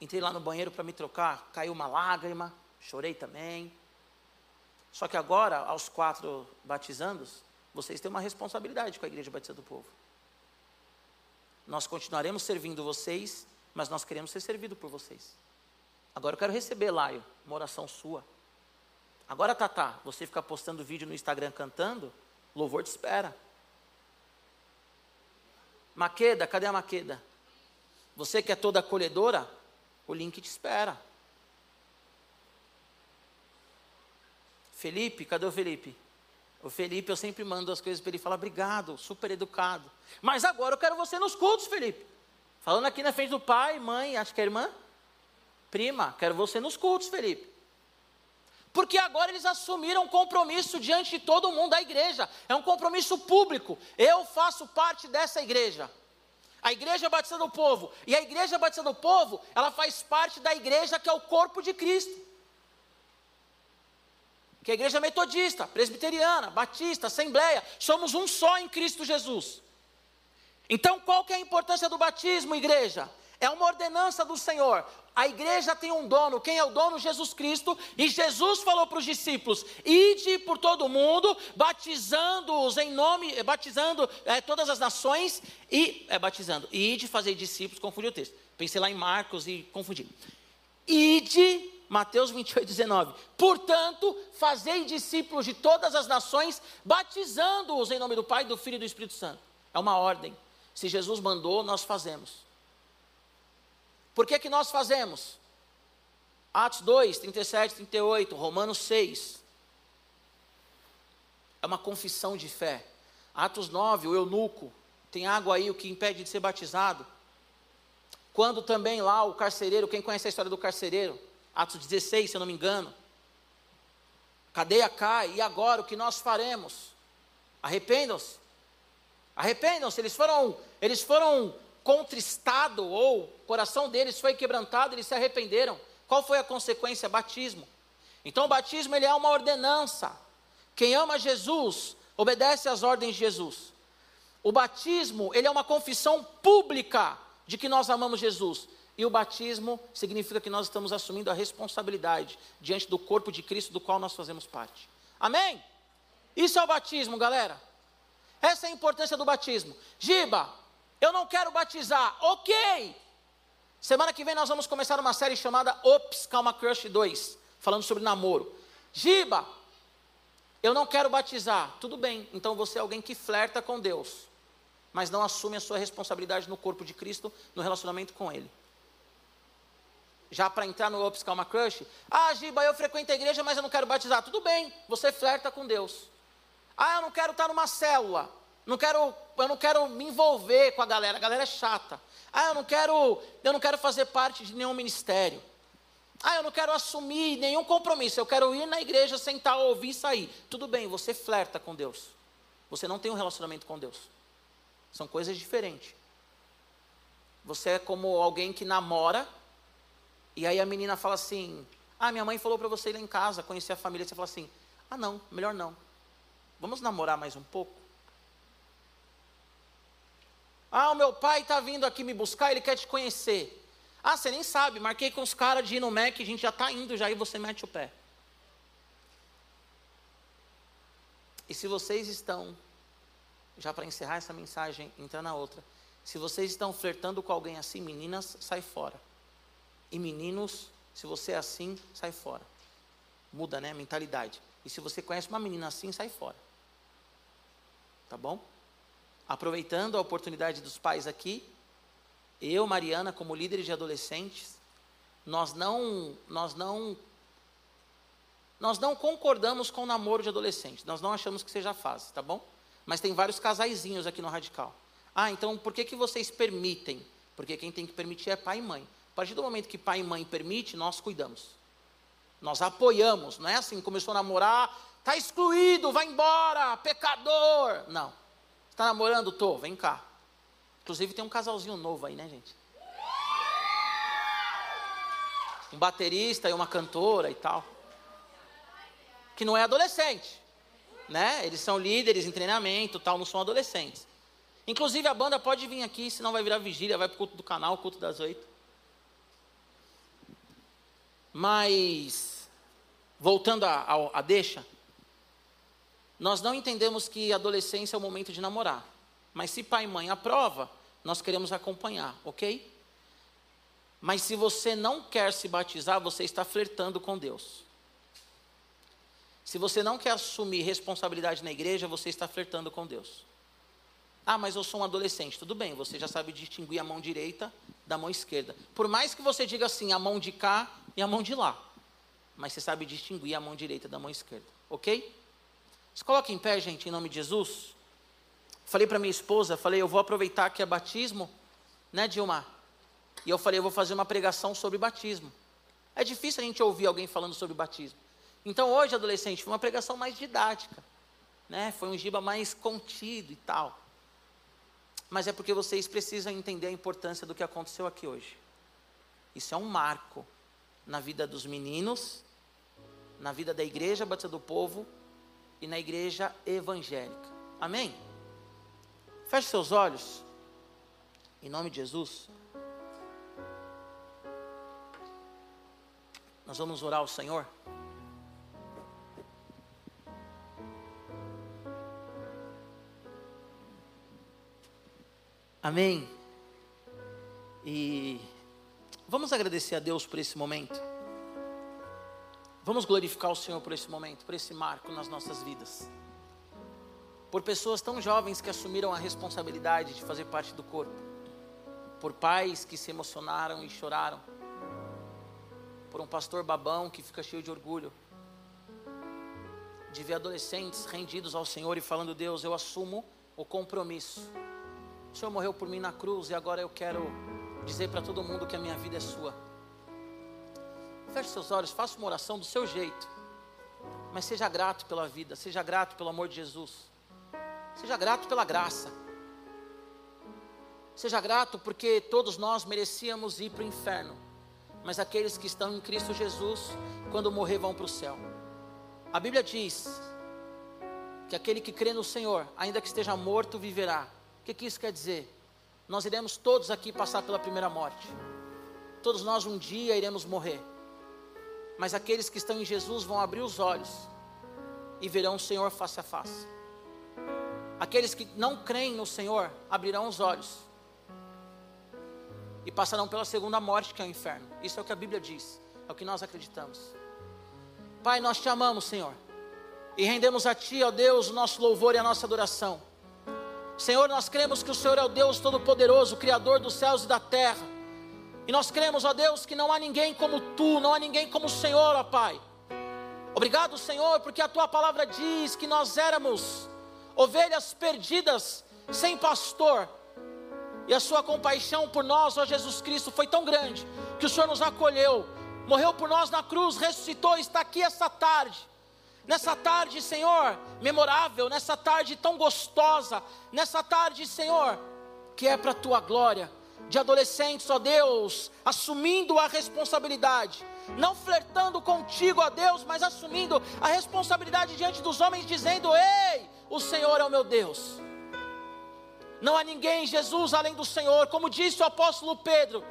entrei lá no banheiro para me trocar, caiu uma lágrima, chorei também. Só que agora, aos quatro batizandos, vocês têm uma responsabilidade com a Igreja Batista do Povo. Nós continuaremos servindo vocês, mas nós queremos ser servidos por vocês. Agora eu quero receber, Laio, uma oração sua. Agora, Tatá, você fica postando vídeo no Instagram cantando, Louvor te espera. Maqueda, cadê a Maqueda? Você que é toda acolhedora, o link te espera. Felipe, cadê o Felipe? O Felipe, eu sempre mando as coisas para ele falar, obrigado, super educado. Mas agora eu quero você nos cultos, Felipe. Falando aqui na frente do pai, mãe, acho que é irmã, prima, quero você nos cultos, Felipe. Porque agora eles assumiram um compromisso diante de todo mundo da igreja. É um compromisso público. Eu faço parte dessa igreja. A igreja batista do povo. E a igreja batista do povo, ela faz parte da igreja que é o corpo de Cristo. Que é a igreja metodista, presbiteriana, batista, assembleia. Somos um só em Cristo Jesus. Então, qual que é a importância do batismo, igreja? É uma ordenança do Senhor. A igreja tem um dono. Quem é o dono? Jesus Cristo. E Jesus falou para os discípulos: ide por todo o mundo, batizando-os em nome, batizando é, todas as nações e é, batizando. Ide fazer discípulos. Confundi o texto. Pensei lá em Marcos e confundi. Ide, Mateus 28, 19. Portanto, fazei discípulos de todas as nações, batizando-os em nome do Pai, do Filho e do Espírito Santo. É uma ordem. Se Jesus mandou, nós fazemos. Por que, que nós fazemos? Atos 2, 37, 38, Romanos 6. É uma confissão de fé. Atos 9, o eunuco tem água aí, o que impede de ser batizado. Quando também lá o carcereiro, quem conhece a história do carcereiro? Atos 16, se eu não me engano. Cadeia cai, e agora o que nós faremos? Arrependam-se. Arrependam-se, eles foram, eles foram contristados, ou o coração deles foi quebrantado, eles se arrependeram. Qual foi a consequência? Batismo. Então o batismo ele é uma ordenança. Quem ama Jesus obedece às ordens de Jesus. O batismo ele é uma confissão pública de que nós amamos Jesus. E o batismo significa que nós estamos assumindo a responsabilidade diante do corpo de Cristo do qual nós fazemos parte. Amém? Isso é o batismo, galera. Essa é a importância do batismo. Giba, eu não quero batizar. Ok. Semana que vem nós vamos começar uma série chamada Ops, Calma Crush 2, falando sobre namoro. Giba, eu não quero batizar. Tudo bem, então você é alguém que flerta com Deus, mas não assume a sua responsabilidade no corpo de Cristo, no relacionamento com Ele já para entrar no Ops Calma Crush, ah, Giba, eu frequento a igreja, mas eu não quero batizar. Tudo bem, você flerta com Deus. Ah, eu não quero estar numa célula. Não quero, eu não quero me envolver com a galera, a galera é chata. Ah, eu não quero, eu não quero fazer parte de nenhum ministério. Ah, eu não quero assumir nenhum compromisso. Eu quero ir na igreja, sentar, ouvir e sair. Tudo bem, você flerta com Deus. Você não tem um relacionamento com Deus. São coisas diferentes. Você é como alguém que namora e aí a menina fala assim: Ah, minha mãe falou para você ir lá em casa, conhecer a família. Você fala assim: Ah, não, melhor não. Vamos namorar mais um pouco? Ah, o meu pai está vindo aqui me buscar, ele quer te conhecer. Ah, você nem sabe, marquei com os caras de ir no Mac, a gente já está indo já e você mete o pé. E se vocês estão, já para encerrar essa mensagem, entrar na outra, se vocês estão flertando com alguém assim, meninas, sai fora. E meninos, se você é assim, sai fora. Muda, né? Mentalidade. E se você conhece uma menina assim, sai fora. Tá bom? Aproveitando a oportunidade dos pais aqui, eu, Mariana, como líderes de adolescentes, nós não, nós não, nós não concordamos com o namoro de adolescentes. Nós não achamos que seja fase, tá bom? Mas tem vários casaizinhos aqui no Radical. Ah, então por que, que vocês permitem? Porque quem tem que permitir é pai e mãe partir do momento que pai e mãe permite, nós cuidamos. Nós apoiamos, não é assim, começou a namorar, está excluído, vai embora, pecador. Não. Está namorando? Tô, vem cá. Inclusive tem um casalzinho novo aí, né, gente? Um baterista e uma cantora e tal. Que não é adolescente, né? Eles são líderes em treinamento, tal, não são adolescentes. Inclusive a banda pode vir aqui, senão vai virar vigília, vai para o culto do canal, culto das oito. Mas, voltando à deixa, nós não entendemos que adolescência é o momento de namorar. Mas se pai e mãe aprova, nós queremos acompanhar, ok? Mas se você não quer se batizar, você está flertando com Deus. Se você não quer assumir responsabilidade na igreja, você está flertando com Deus. Ah, mas eu sou um adolescente. Tudo bem, você já sabe distinguir a mão direita da mão esquerda. Por mais que você diga assim, a mão de cá e a mão de lá. Mas você sabe distinguir a mão direita da mão esquerda. Ok? Se coloque em pé, gente, em nome de Jesus. Falei para minha esposa, falei, eu vou aproveitar que é batismo, né, Dilma? E eu falei, eu vou fazer uma pregação sobre batismo. É difícil a gente ouvir alguém falando sobre batismo. Então hoje, adolescente, foi uma pregação mais didática. Né? Foi um giba mais contido e tal mas é porque vocês precisam entender a importância do que aconteceu aqui hoje. Isso é um marco na vida dos meninos, na vida da igreja Batista do Povo e na igreja evangélica. Amém? Feche seus olhos, em nome de Jesus. Nós vamos orar ao Senhor. Amém? E vamos agradecer a Deus por esse momento. Vamos glorificar o Senhor por esse momento, por esse marco nas nossas vidas. Por pessoas tão jovens que assumiram a responsabilidade de fazer parte do corpo. Por pais que se emocionaram e choraram. Por um pastor babão que fica cheio de orgulho. De ver adolescentes rendidos ao Senhor e falando: Deus, eu assumo o compromisso O Senhor morreu por mim na cruz e agora eu quero dizer para todo mundo que a minha vida é sua. Feche seus olhos, faça uma oração do seu jeito. Mas seja grato pela vida, seja grato pelo amor de Jesus. Seja grato pela graça. Seja grato porque todos nós merecíamos ir para o inferno. Mas aqueles que estão em Cristo Jesus, quando morrer, vão para o céu. A Bíblia diz que aquele que crê no Senhor, ainda que esteja morto, viverá. O que, que isso quer dizer? Nós iremos todos aqui passar pela primeira morte. Todos nós um dia iremos morrer. Mas aqueles que estão em Jesus vão abrir os olhos e verão o Senhor face a face. Aqueles que não creem no Senhor abrirão os olhos e passarão pela segunda morte, que é o inferno. Isso é o que a Bíblia diz, é o que nós acreditamos. Pai, nós te amamos, Senhor, e rendemos a Ti, ó Deus, o nosso louvor e a nossa adoração. Senhor, nós cremos que o Senhor é o Deus Todo-Poderoso, Criador dos céus e da terra. E nós cremos, ó Deus, que não há ninguém como Tu, não há ninguém como o Senhor, ó Pai. Obrigado, Senhor, porque a Tua palavra diz que nós éramos ovelhas perdidas, sem pastor. E a Sua compaixão por nós, ó Jesus Cristo, foi tão grande que o Senhor nos acolheu, morreu por nós na cruz, ressuscitou, está aqui essa tarde nessa tarde, Senhor, memorável, nessa tarde tão gostosa, nessa tarde, Senhor, que é para a tua glória, de adolescentes, ó Deus, assumindo a responsabilidade, não flertando contigo, ó Deus, mas assumindo a responsabilidade diante dos homens, dizendo: Ei, o Senhor é o meu Deus. Não há ninguém, Jesus, além do Senhor, como disse o apóstolo Pedro,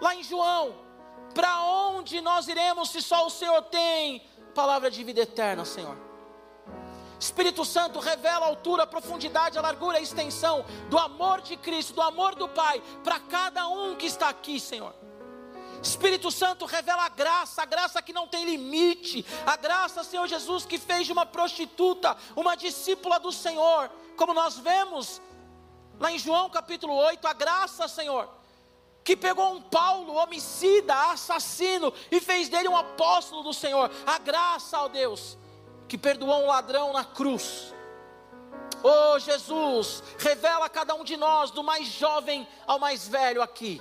lá em João: Para onde nós iremos se só o Senhor tem palavra de vida eterna, Senhor. Espírito Santo revela a altura, a profundidade, a largura, a extensão do amor de Cristo, do amor do Pai, para cada um que está aqui, Senhor. Espírito Santo revela a graça, a graça que não tem limite, a graça, Senhor Jesus, que fez de uma prostituta uma discípula do Senhor, como nós vemos lá em João capítulo 8, a graça, Senhor, que pegou um Paulo, homicida, assassino, e fez dele um apóstolo do Senhor. A graça, ó Deus, que perdoou um ladrão na cruz. Oh Jesus, revela a cada um de nós, do mais jovem ao mais velho aqui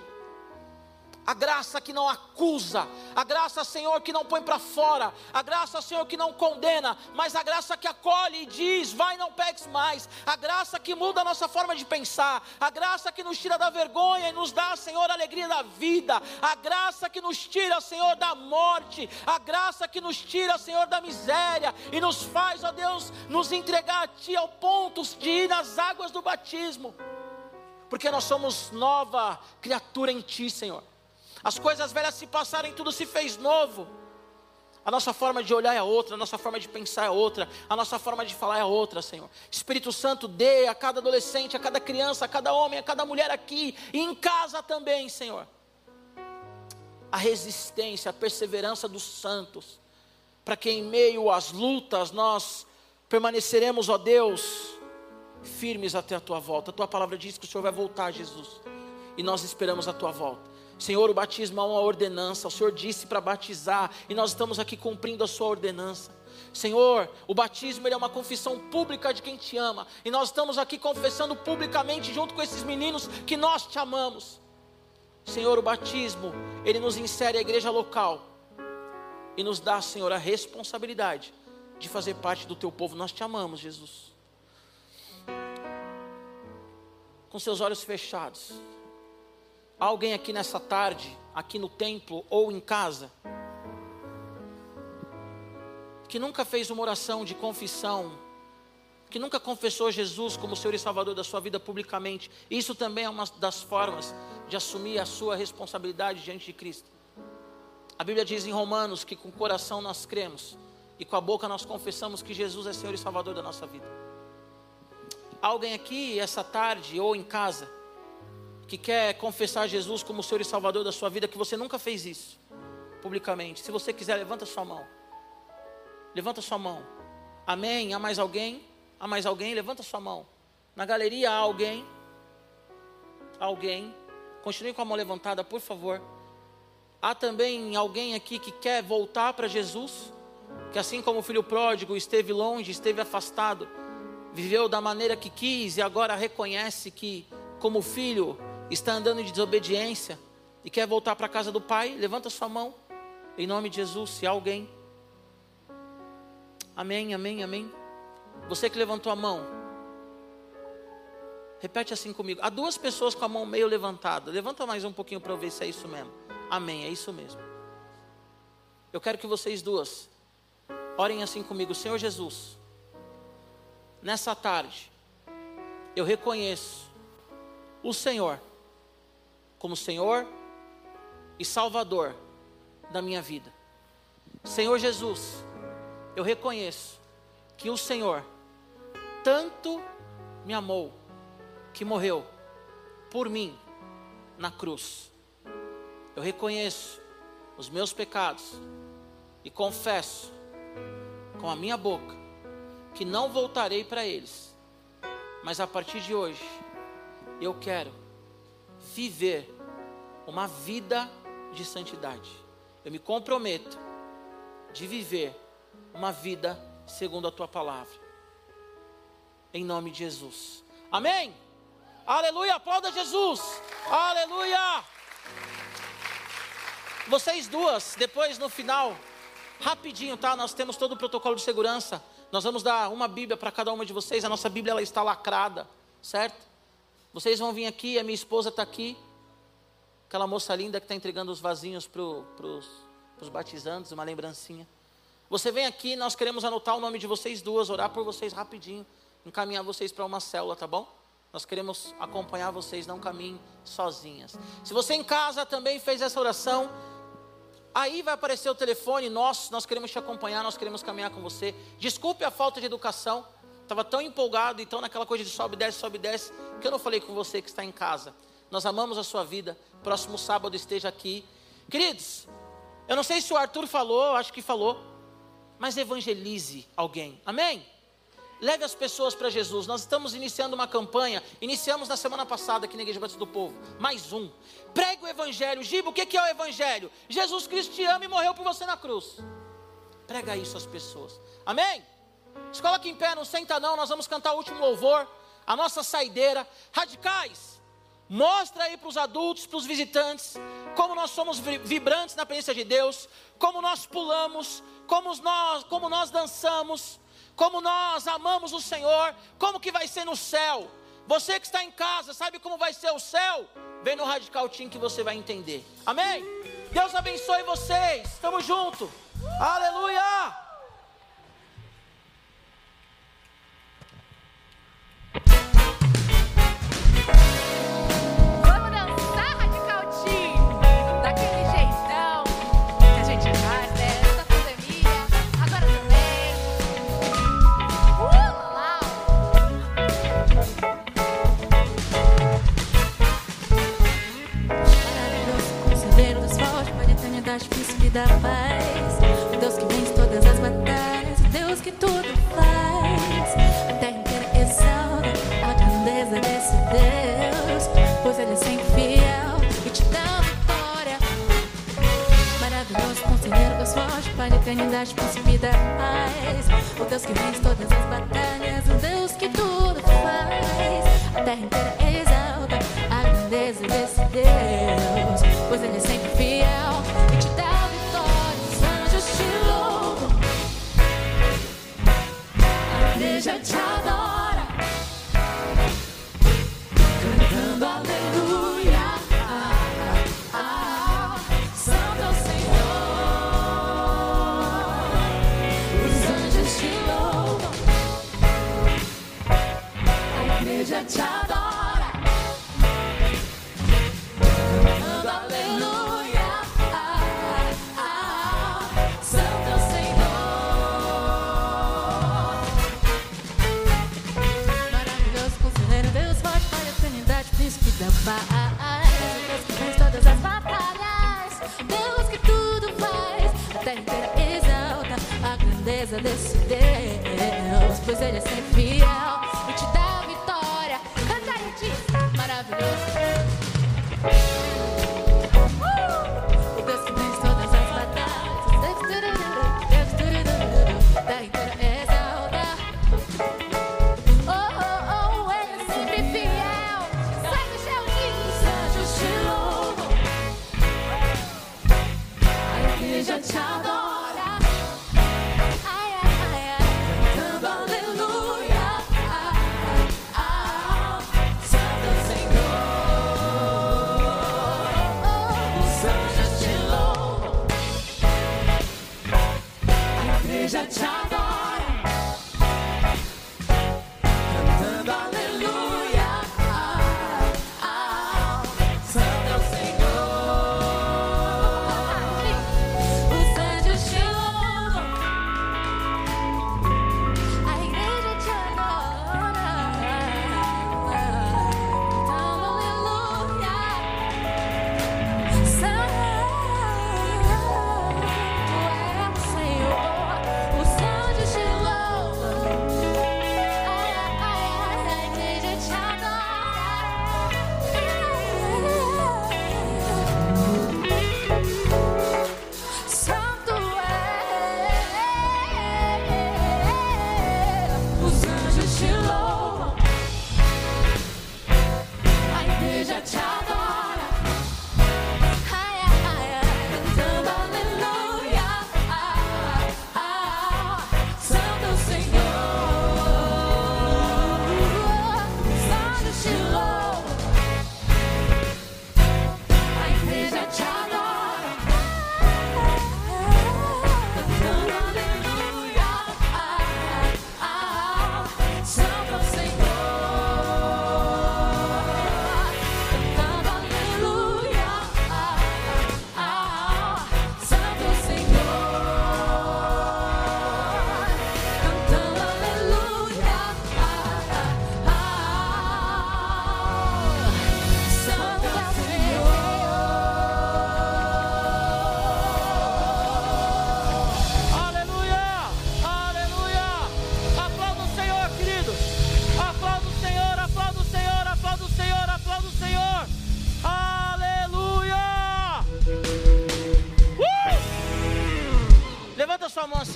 a graça que não acusa, a graça, Senhor, que não põe para fora, a graça, Senhor, que não condena, mas a graça que acolhe e diz: vai, não pegues mais, a graça que muda a nossa forma de pensar, a graça que nos tira da vergonha e nos dá, Senhor, a alegria da vida, a graça que nos tira, Senhor, da morte, a graça que nos tira, Senhor, da miséria e nos faz, ó Deus, nos entregar a Ti ao ponto de ir nas águas do batismo, porque nós somos nova criatura em Ti, Senhor. As coisas velhas se passaram e tudo se fez novo. A nossa forma de olhar é outra, a nossa forma de pensar é outra, a nossa forma de falar é outra, Senhor. Espírito Santo, dê a cada adolescente, a cada criança, a cada homem, a cada mulher aqui e em casa também, Senhor. A resistência, a perseverança dos santos, para que em meio às lutas nós permaneceremos, ó Deus, firmes até a tua volta. A tua palavra diz que o Senhor vai voltar, Jesus, e nós esperamos a tua volta. Senhor, o batismo é uma ordenança. O Senhor disse para batizar e nós estamos aqui cumprindo a sua ordenança. Senhor, o batismo é uma confissão pública de quem te ama. E nós estamos aqui confessando publicamente junto com esses meninos que nós te amamos. Senhor, o batismo, ele nos insere à igreja local e nos dá, Senhor, a responsabilidade de fazer parte do teu povo. Nós te amamos, Jesus. Com seus olhos fechados. Alguém aqui nessa tarde, aqui no templo ou em casa, que nunca fez uma oração de confissão, que nunca confessou Jesus como Senhor e Salvador da sua vida publicamente. Isso também é uma das formas de assumir a sua responsabilidade diante de Cristo. A Bíblia diz em Romanos que com o coração nós cremos e com a boca nós confessamos que Jesus é Senhor e Salvador da nossa vida. Alguém aqui essa tarde ou em casa que quer confessar Jesus como Senhor e Salvador da sua vida, que você nunca fez isso publicamente. Se você quiser, levanta sua mão. Levanta sua mão. Amém? Há mais alguém? Há mais alguém? Levanta sua mão. Na galeria há alguém? Alguém? Continue com a mão levantada, por favor. Há também alguém aqui que quer voltar para Jesus? Que assim como o filho pródigo esteve longe, esteve afastado, viveu da maneira que quis e agora reconhece que como filho, está andando em desobediência e quer voltar para a casa do pai, levanta sua mão. Em nome de Jesus, se há alguém. Amém, amém, amém. Você que levantou a mão, repete assim comigo. Há duas pessoas com a mão meio levantada. Levanta mais um pouquinho para eu ver se é isso mesmo. Amém, é isso mesmo. Eu quero que vocês duas orem assim comigo, Senhor Jesus. Nessa tarde, eu reconheço o Senhor como Senhor e Salvador da minha vida. Senhor Jesus, eu reconheço que o Senhor tanto me amou que morreu por mim na cruz. Eu reconheço os meus pecados e confesso com a minha boca que não voltarei para eles, mas a partir de hoje eu quero viver uma vida de santidade. Eu me comprometo de viver uma vida segundo a tua palavra. Em nome de Jesus. Amém. Aleluia, aplauda Jesus. Aleluia. Vocês duas, depois no final, rapidinho, tá? Nós temos todo o protocolo de segurança. Nós vamos dar uma Bíblia para cada uma de vocês. A nossa Bíblia ela está lacrada, certo? Vocês vão vir aqui, a minha esposa está aqui. Aquela moça linda que está entregando os vasinhos para os batizandos, uma lembrancinha. Você vem aqui, nós queremos anotar o nome de vocês duas, orar por vocês rapidinho, encaminhar vocês para uma célula, tá bom? Nós queremos acompanhar vocês, não caminhem sozinhas. Se você em casa também fez essa oração, aí vai aparecer o telefone nosso, nós queremos te acompanhar, nós queremos caminhar com você. Desculpe a falta de educação, estava tão empolgado, então naquela coisa de sobe, desce, sobe, desce, que eu não falei com você que está em casa. Nós amamos a sua vida, próximo sábado esteja aqui. Queridos, eu não sei se o Arthur falou, acho que falou, mas evangelize alguém. Amém? Leve as pessoas para Jesus. Nós estamos iniciando uma campanha. Iniciamos na semana passada aqui na Igreja Batista do Povo. Mais um. Prega o Evangelho. Giba, o que é o Evangelho? Jesus Cristo te ama e morreu por você na cruz. Prega isso às pessoas. Amém? Se coloque em pé, não senta não. Nós vamos cantar o último louvor. A nossa saideira. Radicais. Mostra aí para os adultos, para os visitantes, como nós somos vibrantes na presença de Deus, como nós pulamos, como nós, como nós dançamos, como nós amamos o Senhor, como que vai ser no céu. Você que está em casa, sabe como vai ser o céu? Vem no Radical Team que você vai entender. Amém? Deus abençoe vocês. Estamos juntos. Aleluia!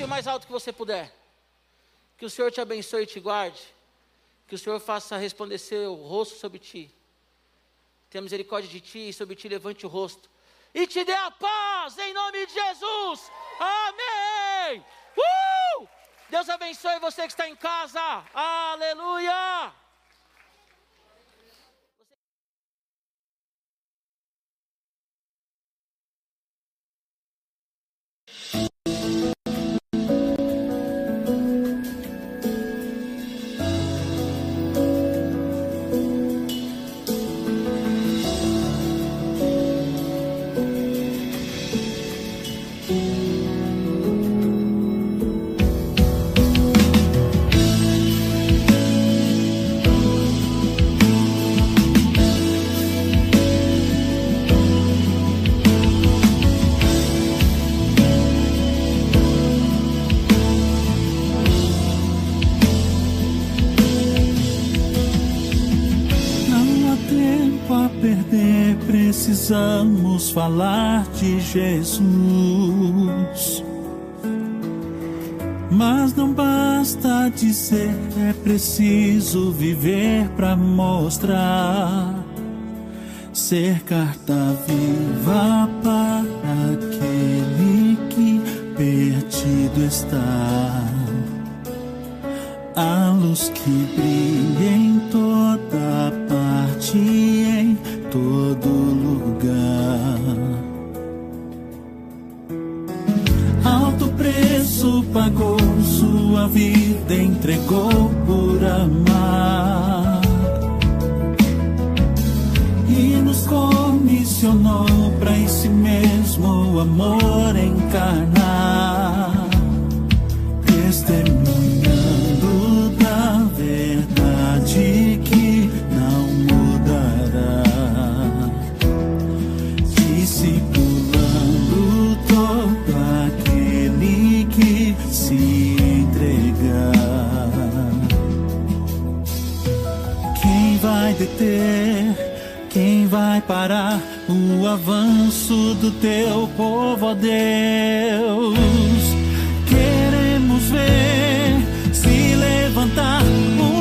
Mais alto que você puder. Que o Senhor te abençoe e te guarde. Que o Senhor faça resplandecer o rosto sobre ti. Tenha misericórdia de ti e sobre ti levante o rosto. E te dê a paz em nome de Jesus. Amém. Uh! Deus abençoe você que está em casa. Aleluia. Precisamos falar de Jesus. Mas não basta dizer, é preciso viver para mostrar. Ser carta viva para aquele que perdido está a luz que brilha em sua vida entregou por amar. E nos comissionou para em si mesmo amor encarnar vai parar o avanço do teu povo, ó Deus? Queremos ver se levantar um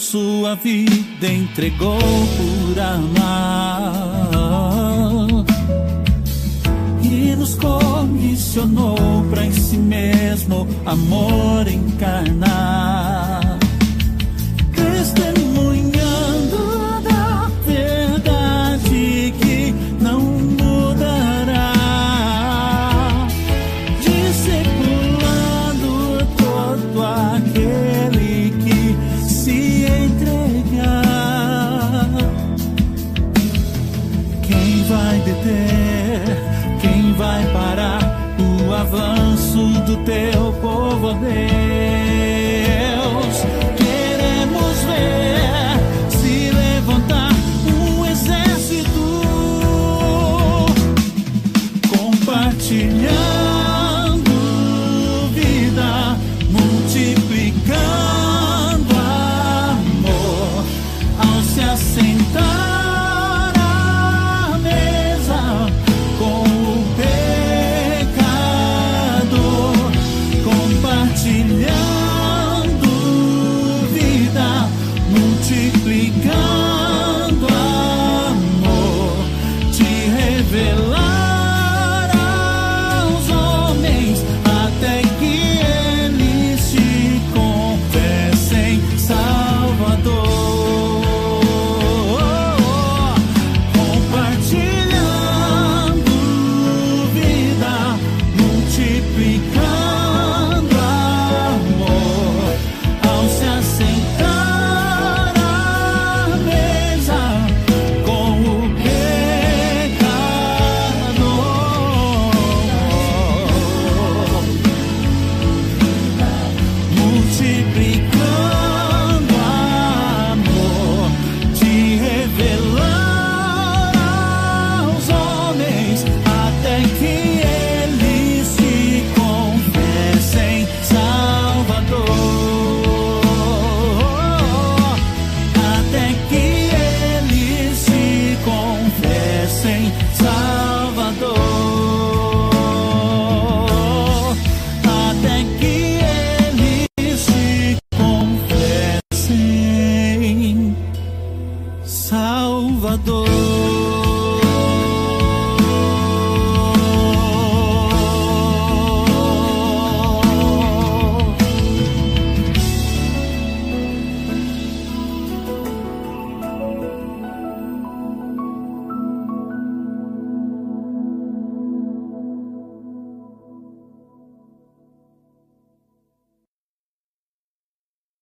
sua vida entregou por amar. E nos comissionou para em si mesmo amor encarnar. Teu